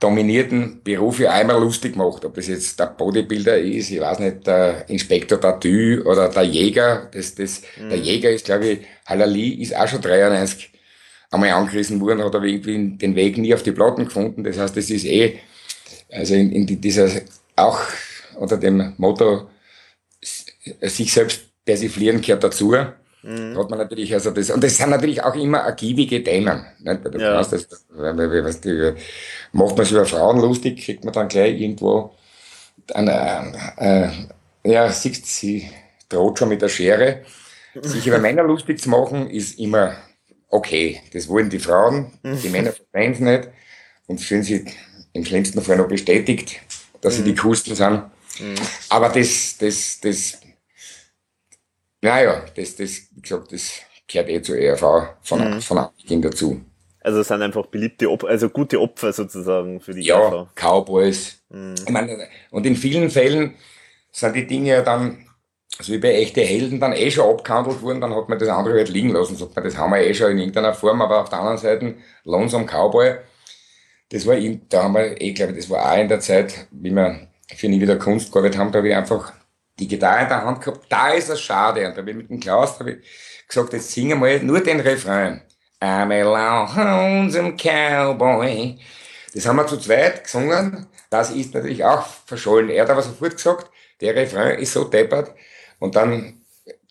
dominierten Berufe einmal lustig macht. Ob das jetzt der Bodybuilder ist, ich weiß nicht, der Inspektor Tattoo oder der Jäger. Das, das, mhm. Der Jäger ist, glaube ich, Halali ist auch schon 93 einmal angerissen worden, hat aber irgendwie den Weg nie auf die Platten gefunden. Das heißt, es ist eh, also in, in dieser, auch unter dem Motto, sich selbst persiflieren gehört dazu. Mhm. Hat man natürlich, also das, und das sind natürlich auch immer ergiebige Themen. Nicht? Ja. Das, weißt du, macht man sich über Frauen lustig, kriegt man dann gleich irgendwo, eine, äh, ja, siehst sie droht schon mit der Schere. Sich über Männer lustig zu machen, ist immer okay, das wollen die Frauen, die Männer (laughs) verstehen es nicht und fühlen sich im schlimmsten Fall noch bestätigt, dass sie die mhm. Kusten sind. Mhm. Aber das, das, das, naja, das, das, wie gesagt, das gehört eh zur ERV von, mhm. von Anbeginn dazu. Also es sind einfach beliebte, Opfer, also gute Opfer sozusagen für die Ja, ERV. Cowboys. Mhm. Ich meine, und in vielen Fällen sind die Dinge ja dann also wie bei echte Helden dann eh schon abgehandelt wurden, dann hat man das andere halt liegen lassen. Sagt man, das haben wir eh schon in irgendeiner Form, aber auf der anderen Seite, Lonesome Cowboy, das war, in, da haben wir eh, glaube ich, das war auch in der Zeit, wie wir für nie wieder Kunst gearbeitet haben, da habe ich einfach die Gitarre in der Hand gehabt, da ist es schade. Und da habe ich mit dem Klaus da ich gesagt, jetzt singen wir nur den Refrain. I'm a lonesome cowboy. Das haben wir zu zweit gesungen. Das ist natürlich auch verschollen. Er hat aber sofort gesagt, der Refrain ist so deppert, und dann,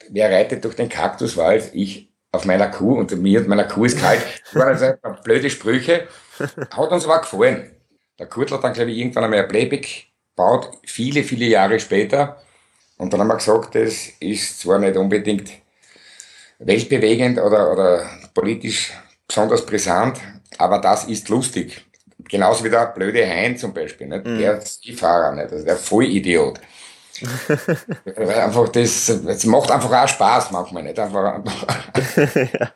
wer reitet durch den Kaktuswald? Ich auf meiner Kuh und mir und meiner Kuh ist kalt. Das waren also blöde Sprüche. Hat uns aber gefallen. Der Kurtl hat dann, glaube ich, irgendwann einmal ein Playback gebaut, viele, viele Jahre später. Und dann haben wir gesagt, das ist zwar nicht unbedingt weltbewegend oder, oder politisch besonders brisant, aber das ist lustig. genauso wie der blöde Hein zum Beispiel, nicht? Mhm. der Skifahrer, nicht? Also der Vollidiot. Einfach das, das macht einfach auch Spaß manchmal, nicht? Einfach, einfach. ja.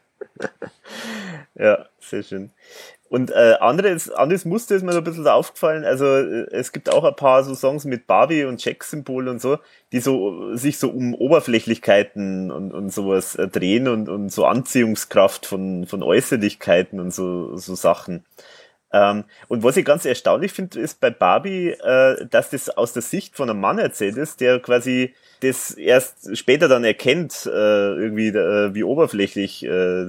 (laughs) ja, sehr schön. Und äh, anderes, anderes Muster ist mir so ein bisschen aufgefallen. Also äh, es gibt auch ein paar so Songs mit Barbie und Jack-Symbol und so, die so sich so um Oberflächlichkeiten und, und sowas äh, drehen und, und so Anziehungskraft von, von Äußerlichkeiten und so, so Sachen. Ähm, und was ich ganz erstaunlich finde, ist bei Barbie, äh, dass das aus der Sicht von einem Mann erzählt ist, der quasi das erst später dann erkennt, äh, irgendwie, äh, wie oberflächlich äh,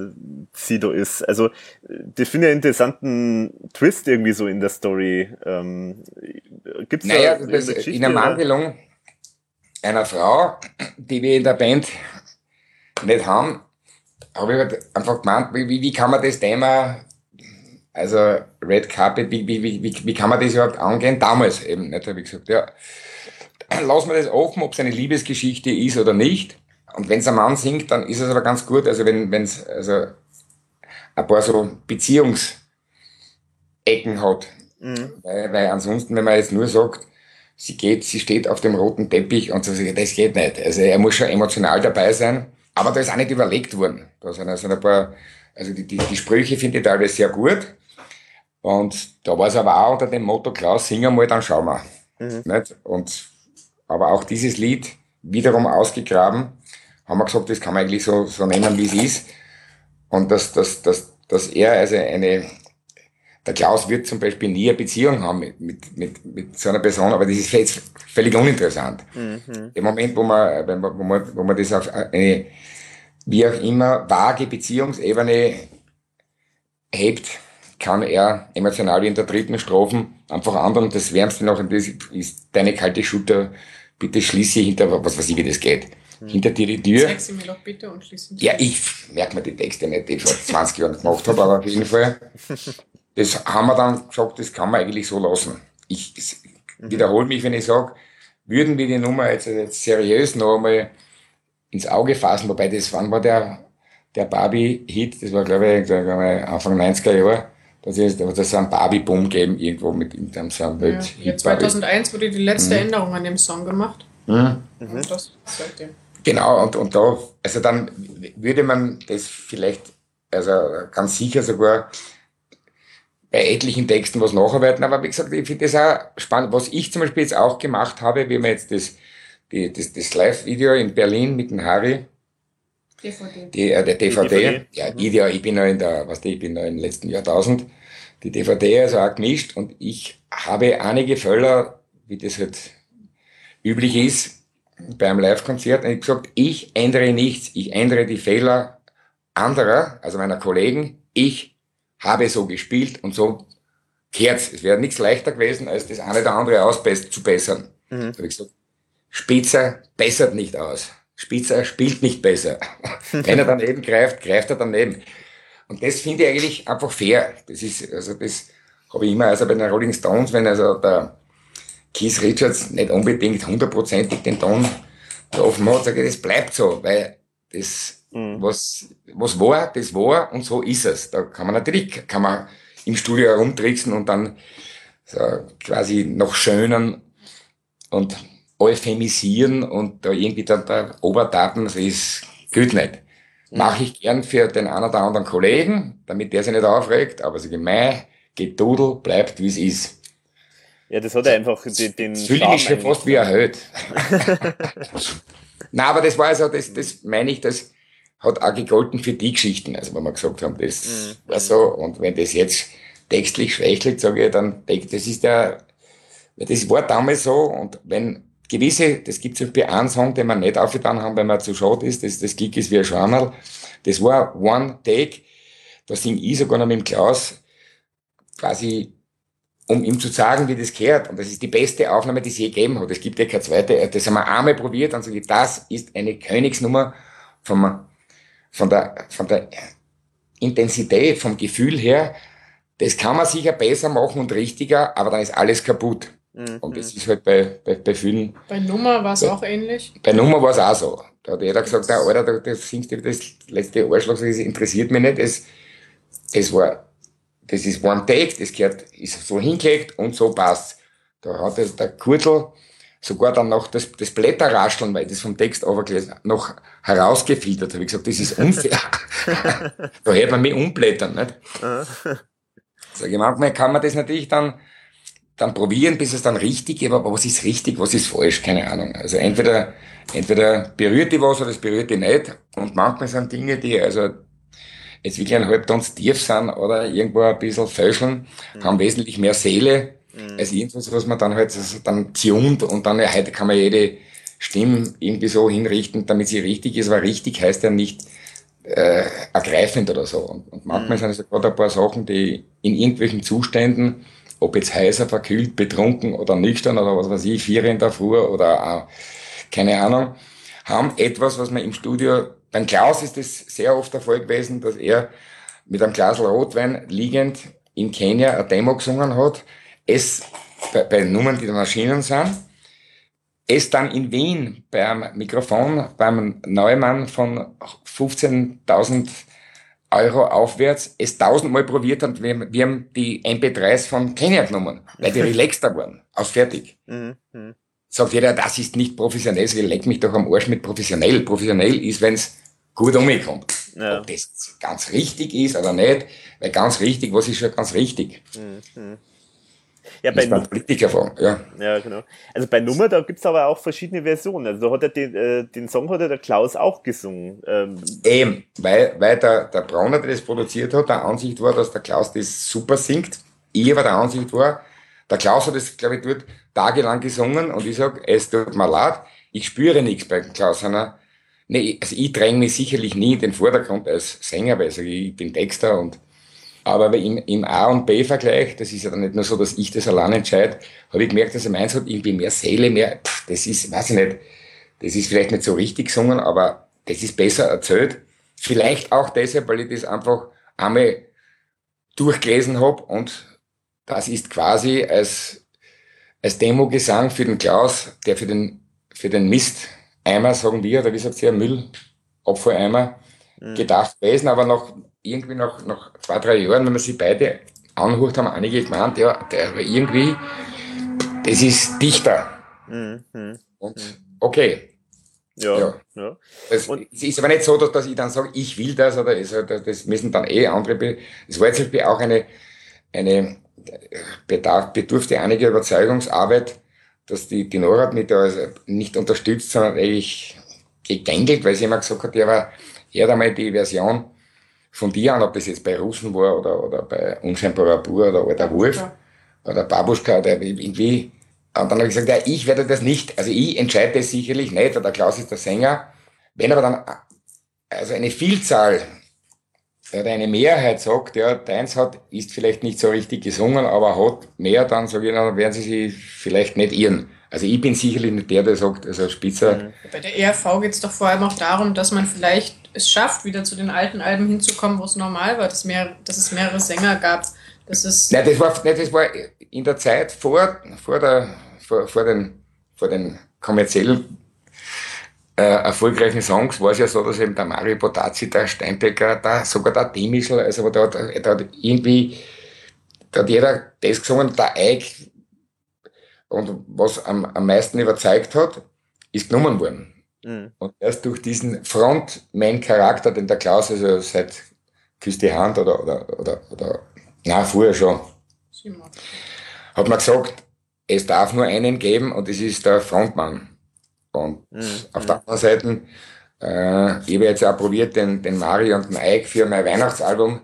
sie da ist. Also, das finde ich einen interessanten Twist irgendwie so in der Story. Ähm, gibt's naja, da das in der Mandelung einer Frau, die wir in der Band nicht haben, habe ich halt einfach gemeint, wie, wie kann man das Thema also Red Carpet, wie, wie, wie, wie kann man das überhaupt angehen? Damals eben, nicht, habe ich gesagt, ja, (clears throat) lassen wir das offen, ob es eine Liebesgeschichte ist oder nicht. Und wenn es ein Mann singt, dann ist es aber ganz gut. Also wenn es also ein paar so Beziehungsecken hat. Mhm. Weil, weil ansonsten, wenn man jetzt nur sagt, sie geht, sie steht auf dem roten Teppich und so, das geht nicht. Also er muss schon emotional dabei sein. Aber da ist auch nicht überlegt worden. Da sind also ein paar, also die, die, die Sprüche finde ich da alles sehr gut. Und da war es aber auch unter dem Motto, Klaus, sing einmal, dann schauen wir. Mhm. Nicht? Und, aber auch dieses Lied wiederum ausgegraben, haben wir gesagt, das kann man eigentlich so, so nennen, wie es ist. Und dass, dass, dass, dass er also eine, der Klaus wird zum Beispiel nie eine Beziehung haben mit, mit, mit, mit so einer Person, aber das ist jetzt völlig uninteressant. Mhm. Im Moment, wo man, wo man, wo man das auf eine, wie auch immer, vage Beziehungsebene hebt, kann er emotional wie in der dritten Strophen einfach anderen, das Wärmste noch, das ist deine kalte Schulter, bitte schließe hinter, was weiß ich, wie das geht. Hm. Hinter dir die Tür. Zeig sie mir doch bitte und schließe Ja, ich merke mir die Texte nicht, die ich vor 20 Jahren gemacht habe, aber auf jeden Fall. Das haben wir dann gesagt, das kann man eigentlich so lassen. Ich mhm. wiederhole mich, wenn ich sage, würden wir die Nummer jetzt, jetzt seriös noch einmal ins Auge fassen, wobei das, wann war der, der Barbie-Hit, das war glaube ich Anfang 90er Jahre, dass es dass so einen Barbie-Boom geben irgendwo mit dem Song. Ja, ja, 2001 wurde die letzte mhm. Änderung an dem Song gemacht. Mhm. Und das seitdem. Genau, und, und da, also dann würde man das vielleicht, also ganz sicher sogar bei etlichen Texten was nacharbeiten, aber wie gesagt, ich finde das auch spannend. Was ich zum Beispiel jetzt auch gemacht habe, wie man jetzt das, die, das, das Live-Video in Berlin mit dem Harry, DVD. Die, äh, der DVD. DVD. Ja, mhm. ich, ja, ich bin ja in der, was ich bin ja im letzten Jahrtausend. Die DVD also auch gemischt und ich habe einige Fälle, wie das halt üblich ist, beim Live-Konzert, und ich gesagt, ich ändere nichts, ich ändere die Fehler anderer, also meiner Kollegen. Ich habe so gespielt und so kehrt's. Es wäre nichts leichter gewesen, als das eine oder andere auszubessern. Mhm. Da habe ich gesagt, Spitzer bessert nicht aus. Spitzer spielt nicht besser. (laughs) Wenn er daneben greift, greift er daneben. Und das finde ich eigentlich einfach fair. Das ist, also das habe ich immer, also bei den Rolling Stones, wenn also der Keith Richards nicht unbedingt hundertprozentig den Ton getroffen hat, sage ich, das bleibt so, weil das, mhm. was, was war, das war und so ist es. Da kann man natürlich, kann man im Studio herumtricksen und dann so quasi noch schönen und euphemisieren und da irgendwie dann der Oberdaten, das ist, gut nicht. Mhm. Mache ich gern für den einen oder anderen Kollegen, damit der sich nicht aufregt, aber so gemein, Gedudel bleibt, wie es ist. Ja, das hat einfach den, den Fühle mich schon fast wie erhöht. (laughs) Na, aber das war also, das, das meine ich, das hat auch gegolten für die Geschichten, also wenn wir gesagt haben, das mhm. war so, und wenn das jetzt textlich schwächelt, sage ich, dann, das ist der, das war damals so, und wenn gewisse, das gibt zum Beispiel einen Song, den wir nicht aufgetan haben, weil man zu schade ist, das, das Gig ist wie ein Schwammerl. Das war One Take, da sing ich sogar noch mit dem Klaus quasi, um ihm zu sagen, wie das gehört. Und das ist die beste Aufnahme, die es je gegeben hat. Es gibt ja keine zweite. Das haben wir einmal probiert und sage ich, das ist eine Königsnummer vom, von der, von der Intensität, vom Gefühl her. Das kann man sicher besser machen und richtiger, aber dann ist alles kaputt. Mhm. Und das ist halt bei, bei, bei vielen. Bei Nummer war es auch ähnlich? Bei Nummer war es auch so. Da hat jeder gesagt, na, Alter, das singst du das letzte Arschloch, das interessiert mich nicht. Es, es war, das ist One Take, das gehört, ist so hingelegt und so passt. Da hat der Kurtel sogar dann noch das, das Blätterrascheln, weil ich das vom Text overgelesen noch herausgefiltert habe. Ich gesagt, das ist unfair. (laughs) da hätte man mich umblättern, nicht? Sag ich, manchmal kann man das natürlich dann, dann probieren, bis es dann richtig ist, aber was ist richtig, was ist falsch, keine Ahnung. Also entweder, entweder berührt die was oder es berührt die nicht. Und manchmal sind Dinge, die also jetzt wirklich ein halbtons tief sind oder irgendwo ein bisschen fälscheln, mhm. haben wesentlich mehr Seele mhm. als irgendwas, was man dann halt also dann tunt und dann, ja, heute kann man jede Stimme irgendwie so hinrichten, damit sie richtig ist, aber richtig heißt ja nicht äh, ergreifend oder so. Und, und manchmal mhm. sind es ja gerade ein paar Sachen, die in irgendwelchen Zuständen, ob jetzt heißer, verkühlt, betrunken oder nüchtern oder was weiß ich, vier in der Früh oder äh, keine Ahnung, haben etwas, was man im Studio beim Klaus ist es sehr oft der Fall gewesen, dass er mit einem Glas Rotwein liegend in Kenia eine Demo gesungen hat, es bei, bei Nummern, die da Maschinen sind, es dann in Wien beim Mikrofon, beim Neumann von 15.000 Euro aufwärts, es tausendmal probiert hat, wir, wir haben die MP3s von Kenia genommen, weil die (laughs) relaxter waren, aus fertig. Mhm. mhm. Sagt jeder, das ist nicht professionell, so leck mich doch am Arsch mit professionell. Professionell ist, wenn's gut umgekommen. Ja. Ob das ganz richtig ist oder nicht, weil ganz richtig, was ist schon ganz richtig? Mhm. Ja, bei Nummer. Politiker ja. Ja, genau. Also bei Nummer, da gibt's aber auch verschiedene Versionen. Also da hat er den, äh, den Song hat er der Klaus auch gesungen. Ähm. Eben, weil, weil der, der Brauner, der das produziert hat, der Ansicht war, dass der Klaus das super singt. Ich aber der Ansicht war, der Klaus hat das, glaube ich, dort tagelang gesungen und ich sag, es tut mir leid, ich spüre nichts bei Klaus, sondern Nee, also ich dränge mich sicherlich nie in den Vordergrund als Sänger, weil also ich bin Texter und aber im, im A- und B-Vergleich, das ist ja dann nicht nur so, dass ich das allein entscheide, habe ich gemerkt, dass er meins hat irgendwie mehr Seele, mehr, pff, das ist, weiß ich nicht, das ist vielleicht nicht so richtig gesungen, aber das ist besser erzählt. Vielleicht auch deshalb, weil ich das einfach einmal durchgelesen habe und das ist quasi als, als Demo-Gesang für den Klaus, der für den, für den Mist Eimer, sagen wir, oder wie sagt ihr, Müllabfalleimer mhm. gedacht gewesen, aber noch irgendwie nach, nach zwei, drei Jahren, wenn man sie beide anhört, haben einige gemeint, ja, der irgendwie, das ist dichter. Mhm. mhm. Und mhm. okay. Ja, ja. ja. Es ist aber nicht so, dass, dass ich dann sage, ich will das oder es, das müssen dann eh andere. Es war jetzt auch eine, eine bedarf, bedurfte einige Überzeugungsarbeit, dass die, die Nora mich da also nicht unterstützt, sondern eigentlich gegängelt, weil sie immer gesagt hat, ja, aber hört einmal die Version von dir an, ob das jetzt bei Russen war oder, oder bei Unscheinbarer Bur oder Alter Wolf ja. oder Babuschka oder irgendwie. Und dann habe ich gesagt, ja, ich werde das nicht, also ich entscheide das sicherlich nicht, weil der Klaus ist der Sänger. Wenn aber dann also eine Vielzahl oder eine Mehrheit sagt, ja, deins hat, ist vielleicht nicht so richtig gesungen, aber hat mehr, dann sage ich, dann werden sie sich vielleicht nicht irren. Also ich bin sicherlich nicht der, der sagt, also Spitzer. Bei der ERV geht es doch vor allem auch darum, dass man vielleicht es schafft, wieder zu den alten Alben hinzukommen, wo es normal war, dass, mehr, dass es mehrere Sänger gab. Das ist Nein, das war, nein, das war in der Zeit vor, vor, der, vor, vor, den, vor den kommerziellen äh, erfolgreichen Songs war es ja so, dass eben der Mario Potazzi, der Steinbecker, der, sogar der Demischl, also hat, der hat irgendwie, da hat jeder das gesungen, der Eik, und was am, am meisten überzeugt hat, ist genommen worden. Mhm. Und erst durch diesen Frontman-Charakter, den der Klaus also seit Küss die Hand oder, oder, oder, oder, na, vorher schon, hat man gesagt, es darf nur einen geben und das ist der Frontmann. Und mhm. auf der anderen Seite, äh, ich habe jetzt auch probiert, den, den Mario und den Ike für mein Weihnachtsalbum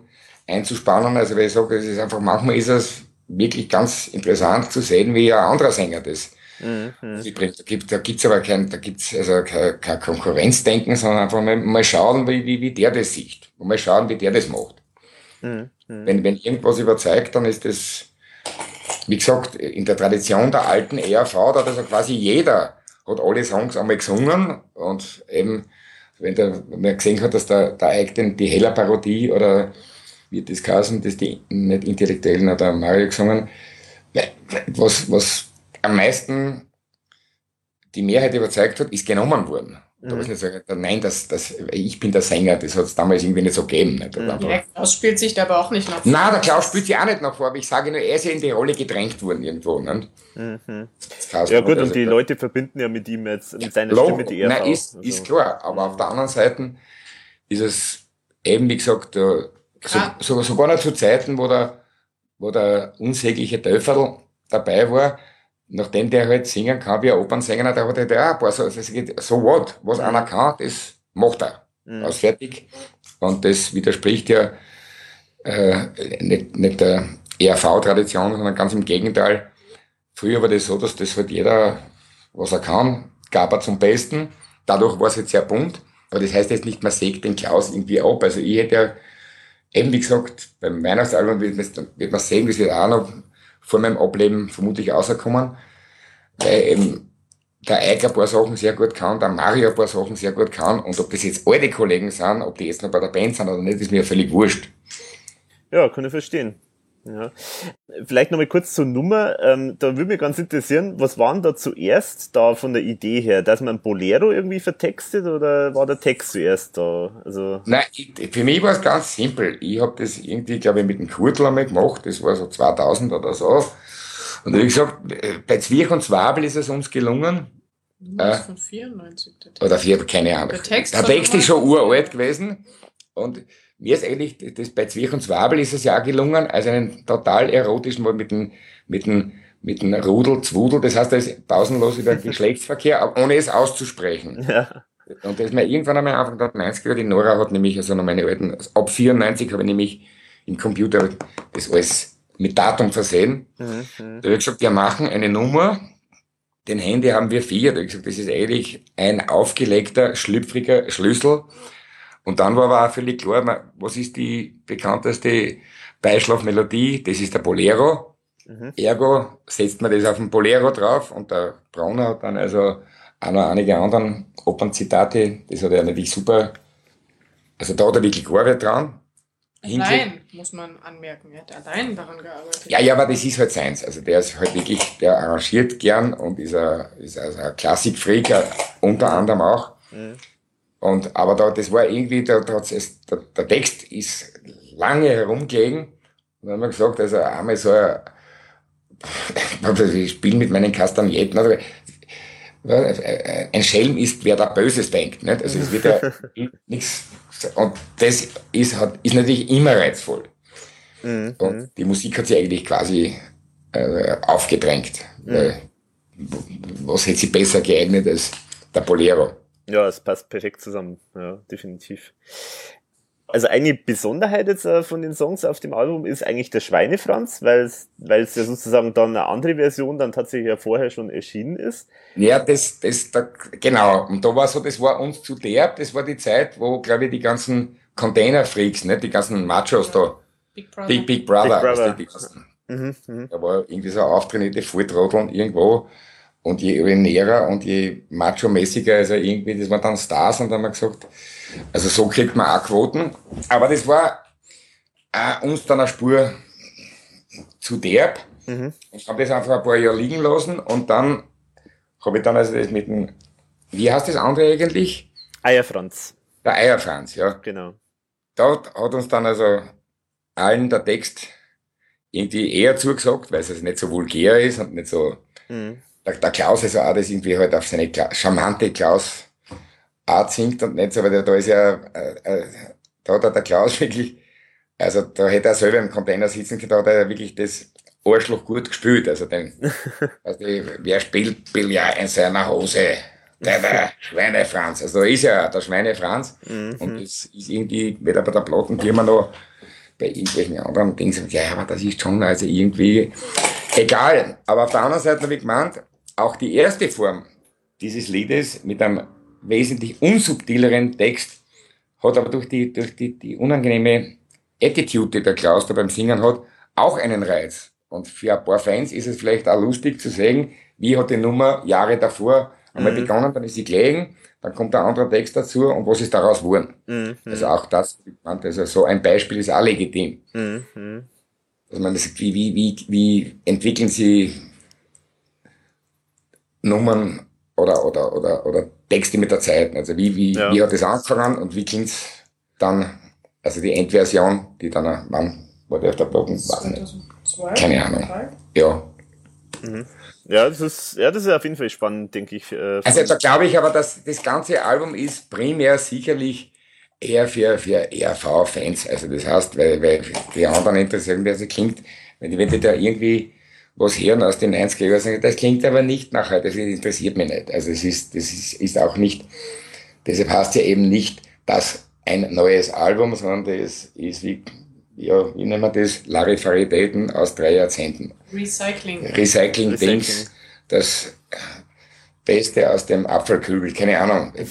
einzuspannen. Also, weil ich sage, es ist einfach, manchmal ist es wirklich ganz interessant zu sehen, wie ein anderer Sänger das mhm. Da gibt da gibt's aber kein, da gibt's also kein, kein Konkurrenzdenken, sondern einfach mal, mal schauen, wie, wie, wie der das sieht. Und mal schauen, wie der das macht. Mhm. Wenn, wenn irgendwas überzeugt, dann ist das, wie gesagt, in der Tradition der alten ERV, da hat also quasi jeder hat alle Songs einmal gesungen und eben, wenn, der, man gesehen hat, dass der, der eigene, die Heller Parodie oder wie das geheißen, das die nicht Intellektuellen oder Mario gesungen, was, was am meisten die Mehrheit überzeugt hat, ist genommen worden. Da mhm. nicht sagen, nein, das, das, ich bin der Sänger, das hat es damals irgendwie nicht so gegeben. Nicht? Mhm. Ja, der Klaus spielt sich da aber auch nicht nach vor. Nein, der Klaus spielt sich auch nicht nach vor, aber ich sage nur, er ist ja in die Rolle gedrängt worden irgendwo. Nicht? Mhm. Ja gut, und die also, Leute verbinden ja mit ihm jetzt, mit seiner Stimme die er Nein, ist, also. ist klar, aber auf der anderen Seite ist es eben, wie gesagt, so, so, sogar noch zu Zeiten, wo der, wo der unsägliche Töfferl dabei war, nachdem der halt singen kann wie ein Opernsänger, der hat halt auch ein paar so, so what, was einer kann, das macht er. Mhm. Aus fertig. Und das widerspricht ja äh, nicht, nicht der ERV-Tradition, sondern ganz im Gegenteil. Früher war das so, dass das halt jeder, was er kann, gab er zum Besten. Dadurch war es jetzt sehr bunt. Aber das heißt jetzt nicht, man sägt den Klaus irgendwie ab. Also ich hätte ja, eben wie gesagt, beim Weihnachtsalbum wird, wird man sehen, das wird auch noch vor meinem Ableben vermutlich rauskommen, weil eben der Eik ein paar Sachen sehr gut kann, der Mario ein paar Sachen sehr gut kann und ob das jetzt alte Kollegen sind, ob die jetzt noch bei der Band sind oder nicht, ist mir völlig wurscht. Ja, kann ich verstehen. Ja. Vielleicht nochmal kurz zur Nummer. Ähm, da würde mich ganz interessieren, was waren da zuerst da von der Idee her? Dass man Bolero irgendwie vertextet oder war der Text zuerst da? Also Nein, für mich war es ganz simpel. Ich habe das irgendwie, glaube ich, mit dem Kurtel einmal gemacht. Das war so 2000 oder so. Und wie gesagt, bei Zwirch und Zwabel ist es uns gelungen. Äh, von 94. Der Text. Oder vier, keine Ahnung. Der Text, der Text ist schon uralt gewesen. Und mir ist eigentlich, das bei Zwirch und Zwabel ist es ja auch gelungen, also einen total erotischen, mit dem, mit dem, mit dem Rudel, Zwudel, das heißt, da ist pausenlos über (laughs) Geschlechtsverkehr, ohne es auszusprechen. Ja. Und das ist mir irgendwann einmal Anfang der 90er, die Nora hat nämlich, also noch meine alten, ab 94 habe ich nämlich im Computer das alles mit Datum versehen. Mhm. Da habe ich gesagt, wir machen eine Nummer, den Handy haben wir vier. Da habe ich gesagt, das ist eigentlich ein aufgelegter, schlüpfriger Schlüssel und dann war aber auch völlig klar, was ist die bekannteste Beischlafmelodie? Das ist der Bolero. Mhm. Ergo setzt man das auf den Bolero drauf und der Brauner hat dann also auch noch einige anderen Opernzitate, das hat er natürlich super, also da hat er wirklich gearbeitet dran. Allein, muss man anmerken, er hat allein daran gearbeitet. Ja, ja, aber das ist halt seins. Also der ist halt wirklich, der arrangiert gern und ist ein, ist also ein Klassikfreak, unter anderem auch. Mhm. Und, aber da, das war irgendwie, da, da es, der, der Text ist lange herumgelegen. Und dann haben wir gesagt, also einmal so ein, (laughs) ich spiele mit meinen Kastagnetten, also, ein Schelm ist, wer da Böses denkt, nicht? Also es wird ja (laughs) nichts, und das ist, hat, ist natürlich immer reizvoll. Mhm. Und die Musik hat sich eigentlich quasi äh, aufgedrängt. Mhm. Weil, was hätte sie besser geeignet als der Bolero? Ja, es passt perfekt zusammen, ja, definitiv. Also eine Besonderheit jetzt äh, von den Songs auf dem Album ist eigentlich der Schweinefranz, weil es weil es ja sozusagen dann eine andere Version dann tatsächlich ja vorher schon erschienen ist. Ja, das, das, da, genau. Und da war so, das war uns zu derb, das war die Zeit, wo, glaube ich, die ganzen Container-Freaks, ne, die ganzen Machos da, Big Brother, Big, Big Brother, Big Brother. Die, die ganzen, mhm, mh. da war irgendwie so auftrainierte Volltrotteln irgendwo und je näher und je macho-mäßiger, also irgendwie, das waren dann Stars und dann haben wir gesagt, also so kriegt man auch Quoten. Aber das war uns dann eine Spur zu derb. Mhm. Ich habe das einfach ein paar Jahre liegen lassen und dann habe ich dann also das mit dem, wie heißt das andere eigentlich? Eierfranz. Der Eierfranz, ja. Genau. Da hat uns dann also allen der Text irgendwie eher zugesagt, weil es also nicht so vulgär ist und nicht so mhm der, der Klaus ist ja auch das irgendwie halt auf seine Kla charmante Klaus Art singt und nicht so, weil da ist ja, äh, äh, da hat der Klaus (laughs) wirklich, also da hätte er selber im Container sitzen können, da hat er wirklich das Arschloch gut gespielt, also den, (laughs) also wer spielt Billard in seiner Hose? Der, der Schweinefranz, also da ist ja der Schweinefranz mhm. und das ist irgendwie weder bei der Plattenfirma noch bei irgendwelchen anderen Dingen, ja, aber das ist schon, also irgendwie, egal, aber auf der anderen Seite habe ich gemeint, auch die erste Form dieses Liedes mit einem wesentlich unsubtileren Text hat aber durch die, durch die, die unangenehme Attitude, die der Klaus da beim Singen hat, auch einen Reiz. Und für ein paar Fans ist es vielleicht auch lustig zu sehen, wie hat die Nummer Jahre davor einmal mhm. begonnen, dann ist sie gelegen, dann kommt ein anderer Text dazu und was ist daraus geworden. Mhm. Also auch das, also so ein Beispiel ist auch legitim. Mhm. Also man wie, wie, wie, wie entwickeln sie Nummern oder, oder, oder, oder Texte mit der Zeit. Also wie, wie, ja. wie hat das angefangen und wie klingt's dann, also die Endversion, die dann, wann war der auf der Platten? Keine Ahnung. Ja. Mhm. Ja, das ist, ja, das ist auf jeden Fall spannend, denke ich. Äh, also da glaube ich aber, dass das ganze Album ist primär sicherlich eher für, für ERV-Fans. Also das heißt, weil, weil die anderen interessieren, wie es klingt, wenn die, wenn die da irgendwie was hören aus den 90er Jahren, sagen, das klingt aber nicht nachher, das interessiert mich nicht. Also es ist, das ist, ist auch nicht, deshalb heißt ja eben nicht, dass ein neues Album, sondern das ist wie, ja, wie nennen wir das? Larifaritäten aus drei Jahrzehnten. Recycling. Recycling-Dings. Recycling. Das Beste aus dem Apfelkübel. Keine Ahnung. (laughs)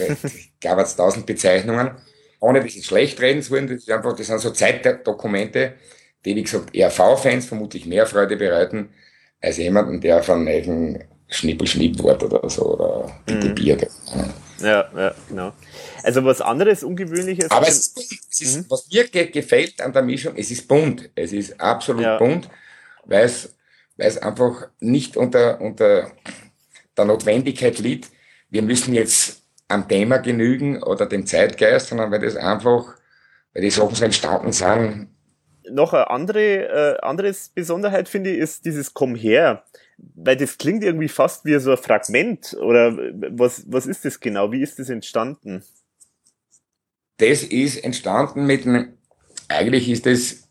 Ich gab es tausend Bezeichnungen. Ohne dass ich schlecht reden zu wollen. Das ist einfach, das sind so Zeitdokumente, die, wie gesagt, ERV-Fans vermutlich mehr Freude bereiten, als jemanden, der von einem Schnippel-Schnipp-Wort oder so, oder bitte mhm. Bier. Ja, ja, genau. Also was anderes, Ungewöhnliches. Aber es, es ist, mhm. was mir ge gefällt an der Mischung, es ist bunt. Es ist absolut ja. bunt, weil es, weil es einfach nicht unter, unter der Notwendigkeit liegt, wir müssen jetzt am Thema genügen oder dem Zeitgeist, sondern weil das einfach, weil die Sachen so entstanden sind. Noch eine andere, äh, anderes Besonderheit finde ich, ist dieses Komm her weil das klingt irgendwie fast wie so ein Fragment oder was, was ist das genau? Wie ist das entstanden? Das ist entstanden mit einem, eigentlich ist das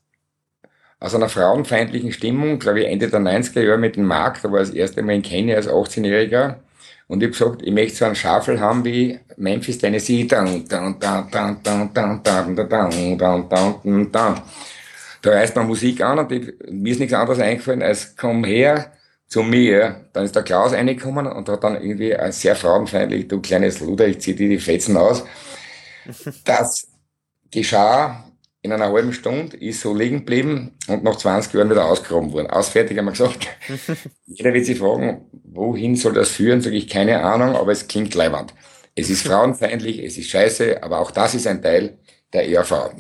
aus einer frauenfeindlichen Stimmung, glaube ich, Ende der 90er Jahre mit dem Markt, da war das erste Mal in Kenia als 18-Jähriger. Und ich habe gesagt, ich möchte so einen Schaffel haben wie Memphis, Tennessee. Da reißt man Musik an und mir ist nichts anderes eingefallen als komm her, zu mir. Dann ist der Klaus reingekommen und hat dann irgendwie ein sehr frauenfeindlich, du kleines Luder, ich zieh dir die Fetzen aus. (laughs) Das geschah in einer halben Stunde, ist so liegen geblieben und nach 20 Jahren wieder ausgegraben worden. Ausfertig haben wir gesagt. (laughs) Jeder wird sich fragen, wohin soll das führen? Sage ich, keine Ahnung, aber es klingt leibend. Es ist (laughs) frauenfeindlich, es ist scheiße, aber auch das ist ein Teil der ERV.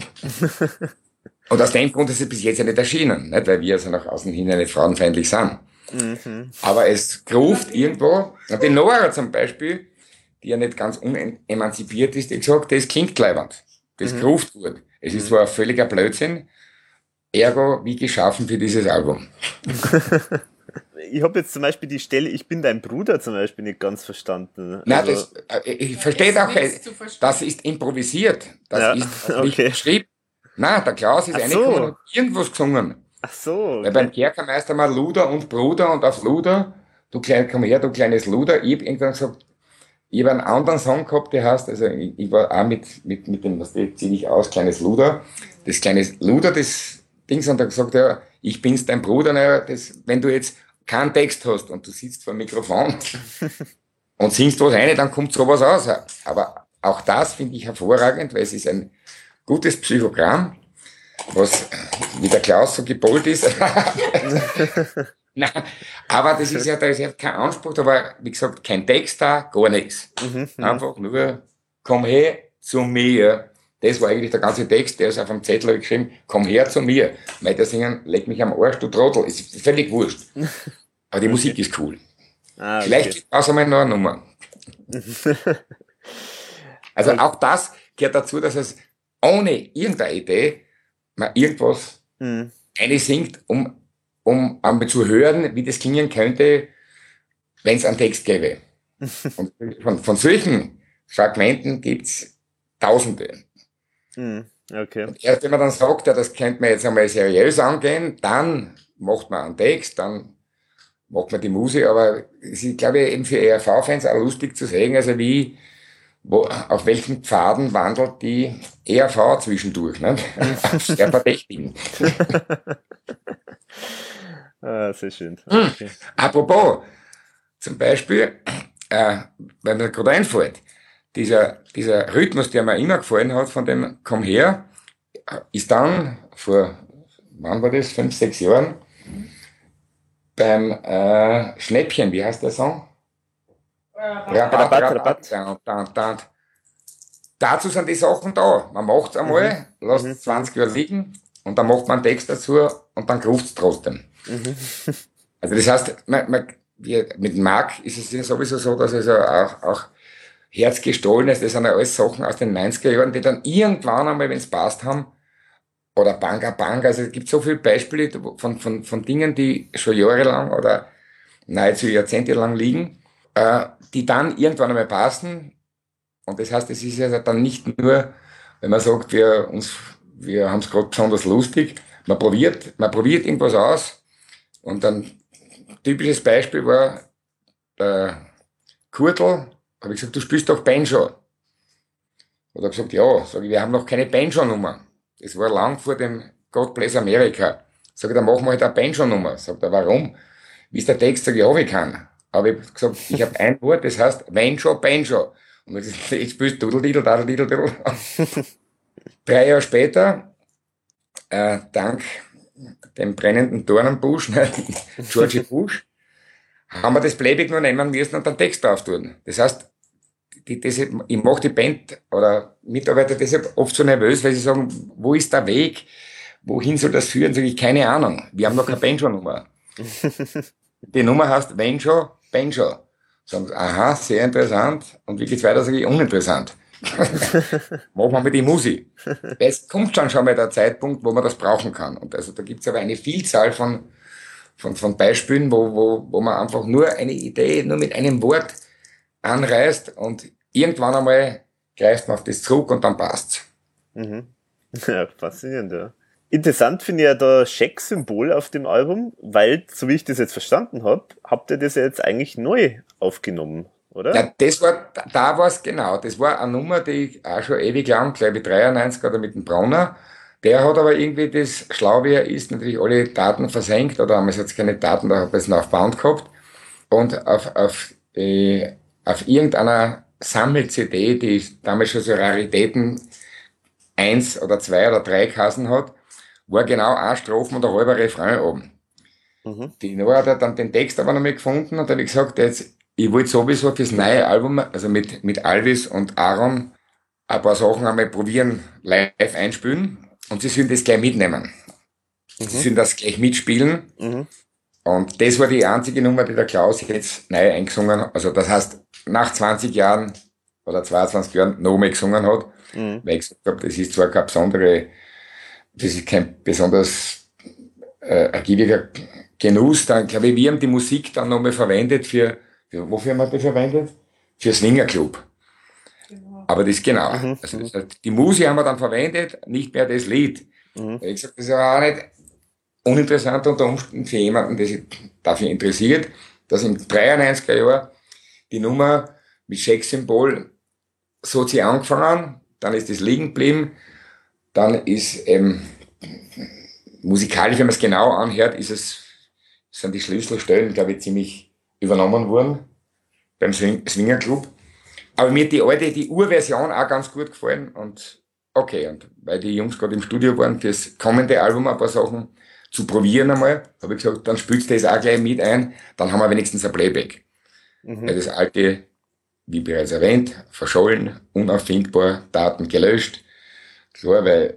Und aus dem Grund ist es bis jetzt ja nicht erschienen, nicht? weil wir also nach außen hin nicht frauenfeindlich sind. Mhm. Aber es ruft irgendwo, die Nora zum Beispiel, die ja nicht ganz unemanzipiert ist, die gesagt, das klingt leibend. Das mhm. ruft gut. Es ist zwar ein völliger Blödsinn, ergo wie geschaffen für dieses Album. (laughs) ich habe jetzt zum Beispiel die Stelle, ich bin dein Bruder zum Beispiel nicht ganz verstanden. Nein, also, das, äh, ich verstehe auch, das ist improvisiert. Das ja, ist (laughs) okay. geschrieben. Nein, der Klaus ist Ach reingekommen so. und irgendwas gesungen. Ach so. Okay. Weil beim Kerkermeister mal Luder und Bruder und auf Luder, du klein, komm her, du kleines Luder. Ich hab irgendwann gesagt, ich habe einen anderen Song gehabt, der heißt, also ich, ich war auch mit, mit, mit dem, was zieh ich aus, kleines Luder. Das kleines Luder, das Dings, und er gesagt, ja, ich bin's dein Bruder, naja, das, wenn du jetzt keinen Text hast und du sitzt vor dem Mikrofon (laughs) und singst was rein, dann kommt sowas raus. Aber auch das finde ich hervorragend, weil es ist ein gutes Psychogramm was wie der Klaus so gebollt ist. (laughs) Nein, aber das ist ja, da ist ja kein Anspruch, da war, wie gesagt, kein Text da, gar nichts. Mhm, mhm, Einfach nur, komm her zu mir. Das war eigentlich der ganze Text, der ist auf dem Zettel geschrieben, komm her zu mir. Weiter singen, leg mich am Arsch, du Trottel. Ist völlig wurscht. (laughs) Aber die Musik ist cool. Ah, okay. Vielleicht es einmal noch eine Nummer. (laughs) also auch das gehört dazu, dass es ohne irgendeine Idee man irgendwas mhm. eine singt, um, um einmal zu hören, wie das klingen könnte, wenn es einen Text gäbe. (laughs) Und von, von solchen Fragmenten gibt's Tausende. Mhm. Okay. Und erst wenn man dann sagt, ja, das könnte man jetzt einmal seriös angehen, dann macht man einen Text, dann macht man die Musik, aber es ist, glaube ich, eben für ERV-Fans auch lustig zu sehen, also wie, wo, auf welchen Pfaden wandelt die ERV zwischendurch, ne? (laughs) Sehr verdächtigen. (laughs) ah, sehr schön. Hm. Okay. Apropos, zum Beispiel, äh, weil mir gerade einfällt, dieser, dieser Rhythmus, der mir immer gefallen hat von dem Komm her, ist dann vor, wann war das, fünf, sechs Jahren, beim äh, Schnäppchen, wie heißt der Song? Dazu sind die Sachen da. Man macht es einmal, mhm. lässt mhm. 20 Jahre liegen und dann macht man einen Text dazu und dann ruft es trotzdem. Mhm. (laughs) Also das heißt, man, man, wir, mit Marc ist es ja sowieso so, dass es ja auch, auch herzgestohlen ist. Das sind ja alles Sachen aus den 90er Jahren, die dann irgendwann einmal, wenn es passt haben, oder Banga Banga, also es gibt so viele Beispiele von, von, von Dingen, die schon jahrelang oder nahezu jahrzehntelang liegen, äh, die dann irgendwann einmal passen. Und das heißt, es ist ja dann nicht nur, wenn man sagt, wir uns, wir haben es gerade besonders lustig, man probiert, man probiert irgendwas aus und dann typisches Beispiel war der Kurtel, habe ich gesagt, du spielst doch Banjo. Hat er gesagt, ja, sag ich, wir haben noch keine Banjo-Nummer. Das war lang vor dem God Bless America. Sag ich, dann machen wir halt eine Banjo-Nummer. Sagt er, warum? Wie ist der Text? Sag ich, ja, ich kann. Aber ich habe gesagt, ich habe ein Wort, das heißt Banjo, Banjo. Und jetzt, jetzt spielst du Dudel, Dudel, Dudel, Dudel. Drei Jahre später, äh, dank dem brennenden Dornenbusch, (laughs) ne, Georgie Bush, haben wir das Playback nur nehmen müssen und den Text drauf tun. Das heißt, die, das, ich mache die Band oder Mitarbeiter deshalb oft so nervös, weil sie sagen, wo ist der Weg? Wohin soll das führen? Sag ich, keine Ahnung. Wir haben noch keine Banjo-Nummer. (laughs) die Nummer heißt Banjo, Banjo. Sagen sie, aha, sehr interessant. Und wie geht's weiter? Sage ich, uninteressant. (laughs) Machen wir mit die Musik. Es kommt dann schon mal der Zeitpunkt, wo man das brauchen kann. Und also da gibt's aber eine Vielzahl von, von, von Beispielen, wo, wo, wo man einfach nur eine Idee, nur mit einem Wort anreißt und irgendwann einmal greift man auf das zurück und dann passt's. Mhm. (laughs) Ja, faszinierend, ja. Interessant finde ich ja das Scheck-Symbol auf dem Album, weil, so wie ich das jetzt verstanden habe, habt ihr das ja jetzt eigentlich neu aufgenommen, oder? Ja, das war, da war es genau. Das war eine Nummer, die ich auch schon ewig lang, glaube ich 93 oder mit dem Brauner, der hat aber irgendwie das, schlau wie er ist, natürlich alle Daten versenkt, oder damals hat es keine Daten, da hat er es auf Band gehabt. Und auf, auf, äh, auf irgendeiner Sammel-CD, die damals schon so Raritäten eins oder zwei oder drei Kassen hat, war genau ein Strophen und ein halber Refrain oben. Mhm. Die Noah hat dann den Text aber noch mal gefunden und dann habe ich gesagt, jetzt, ich wollte sowieso fürs neue Album, also mit, mit Alvis und Aaron, ein paar Sachen einmal probieren, live einspielen und sie sollen das gleich mitnehmen. Mhm. Sie sollen das gleich mitspielen. Mhm. Und das war die einzige Nummer, die der Klaus jetzt neu eingesungen hat. Also das heißt, nach 20 Jahren oder 22 Jahren nochmal gesungen hat. Mhm. Weil ich gesagt habe, das ist zwar kein besondere, das ist kein besonders äh, ergiebiger Genuss. Dann glaube ich, wir haben die Musik dann nochmal verwendet für, für, wofür haben wir die verwendet? Für Swingerclub. Genau. Aber das genau. Mhm. Also das heißt, die Musik haben wir dann verwendet, nicht mehr das Lied. Mhm. Ich gesagt, das ist aber auch nicht uninteressant unter Umständen für jemanden, der sich dafür interessiert, dass im 93er Jahr die Nummer mit Schecksymbol so hat sie angefangen, dann ist es liegen geblieben, dann ist ähm, musikalisch, wenn man es genau anhört, ist es, sind die Schlüsselstellen, glaube ich, ziemlich übernommen worden beim Swing Swinger Club. Aber mir hat die alte, die Urversion auch ganz gut gefallen und okay, und weil die Jungs gerade im Studio waren fürs kommende Album ein paar Sachen zu probieren einmal, habe ich gesagt, dann spielst du das auch gleich mit ein, dann haben wir wenigstens ein Playback. Mhm. Weil das alte, wie bereits erwähnt, verschollen, unauffindbar, Daten gelöscht. Klar, weil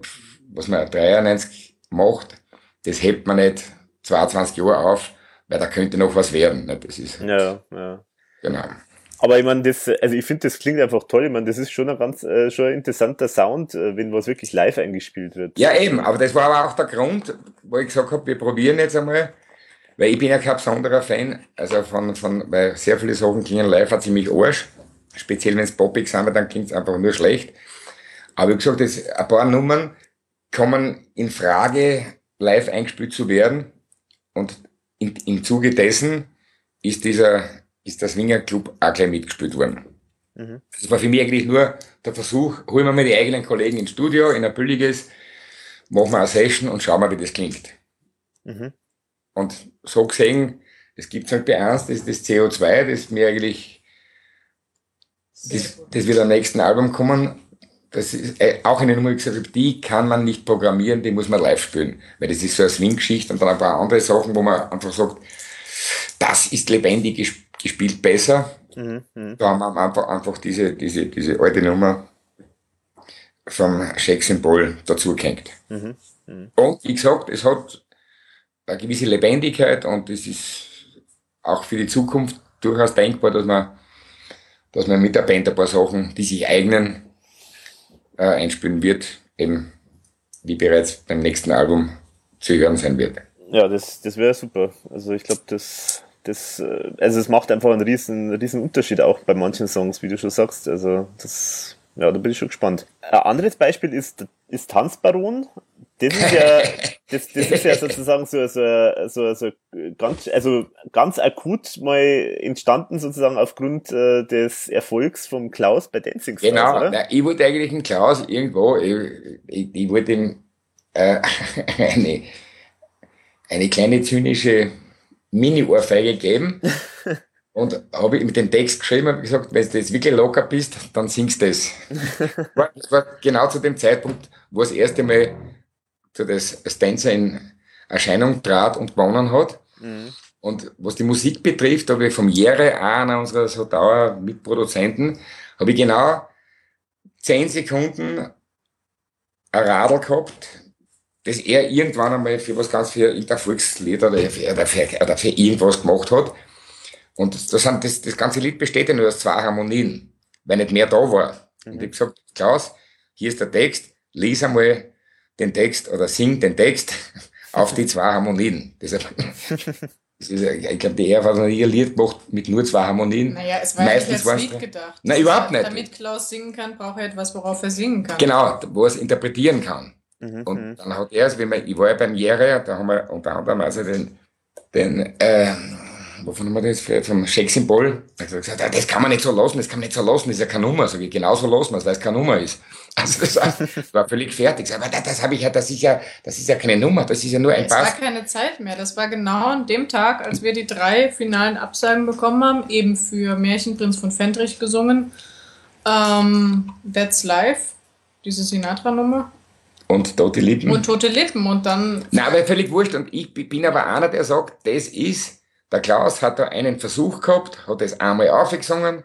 was man 93 macht, das hebt man nicht 22 Jahre auf, weil da könnte noch was werden. Das ist, ja, ja. Genau. Aber ich meine, das, also ich finde, das klingt einfach toll. Ich meine, das ist schon ein ganz äh, schon ein interessanter Sound, äh, wenn was wirklich live eingespielt wird. Ja, eben, aber das war aber auch der Grund, wo ich gesagt habe, wir probieren jetzt einmal, weil ich bin ja kein besonderer Fan, also von, von weil sehr viele Sachen klingen live hat ziemlich Arsch. Speziell wenn es poppig sind, dann klingt es einfach nur schlecht. Aber wie gesagt, das, ein paar Nummern kommen in Frage, live eingespielt zu werden. Und in, im Zuge dessen ist dieser ist der Swinger Club auch gleich mitgespielt worden. Mhm. Das war für mich eigentlich nur der Versuch, holen wir mal die eigenen Kollegen ins Studio, in ein billiges, machen wir eine Session und schauen wir, wie das klingt. Mhm. Und so gesehen, es gibt halt bei eins, das ist das CO2, das mir eigentlich, das, das wird am nächsten Album kommen. Das ist äh, auch eine Nummer, gesagt die kann man nicht programmieren, die muss man live spielen. Weil das ist so eine Swing-Geschichte und dann ein paar andere Sachen, wo man einfach sagt, das ist lebendig gespielt besser. Mhm, mh. Da haben wir einfach, einfach diese, diese, diese alte Nummer vom Scheck-Symbol dazu gehängt. Mhm, mh. Und wie gesagt, es hat eine gewisse Lebendigkeit und es ist auch für die Zukunft durchaus denkbar, dass man, dass man mit der Band ein paar Sachen, die sich eignen, äh, einspielen wird, eben wie bereits beim nächsten Album zu hören sein wird. Ja, das, das wäre super. Also ich glaube, das, das, äh, also es macht einfach einen riesen, riesen Unterschied auch bei manchen Songs, wie du schon sagst. Also das, ja, da bin ich schon gespannt. Ein anderes Beispiel ist, ist Tanzbaron. Das ist ja, das, das ist ja sozusagen so, so, so, so ganz, also ganz akut mal entstanden sozusagen aufgrund äh, des Erfolgs vom Klaus bei Dancing Stars. Genau, oder? Na, ich wollte eigentlich den Klaus irgendwo, ich, ich, ich wollte ihm äh, (laughs) eine, eine kleine zynische Mini-Ohrfeige geben. (laughs) Und habe ich mit dem Text geschrieben und gesagt, wenn du jetzt wirklich locker bist, dann singst du (laughs) das. das war genau zu dem Zeitpunkt, wo das erste Mal so das Stanza in Erscheinung trat und gewonnen hat. Mhm. Und was die Musik betrifft, habe ich vom Jere, einer unserer so Dauer-Mitproduzenten, habe ich genau zehn Sekunden ein Radl gehabt, das er irgendwann einmal für was ganz für irgendein Volkslied oder für, oder für, oder für irgendwas gemacht hat. Und das, sind, das, das ganze Lied besteht ja nur aus zwei Harmonien, weil nicht mehr da war. Mhm. Und ich habe gesagt, Klaus, hier ist der Text, lies einmal den Text oder sing den Text (laughs) auf die zwei Harmonien. Das ist, (laughs) das ist, ich glaube, die ERF hat noch nie ein Lied gemacht mit nur zwei Harmonien. Naja, es war Meistens ja nicht als Lied gedacht. Nein, überhaupt nicht. Damit Klaus singen kann, braucht er etwas, worauf er singen kann. Genau, wo er es interpretieren kann. Mhm. Und mhm. dann hat er es, wenn man, ich war ja beim Jere, da haben wir unter anderem also den, den, äh, wovon haben wir das, vom Schecksymbol, da hat er gesagt, das kann man nicht so lassen, das kann man nicht so lassen, das ist ja keine Nummer. Sag ich, genauso lassen, weil es keine Nummer ist. Also das war, das war völlig fertig. Aber das, das habe ich ja, das ist ja, das ist ja keine Nummer, das ist ja nur ein. Es war keine Zeit mehr. Das war genau an dem Tag, als wir die drei finalen Absagen bekommen haben, eben für Märchenprinz von Fendrich gesungen. Ähm, That's Life, diese Sinatra-Nummer. Und tote Lippen. Und tote Lippen und dann. Nein, aber völlig wurscht. Und ich bin aber einer, der sagt, das ist, der Klaus hat da einen Versuch gehabt, hat es einmal aufgesungen.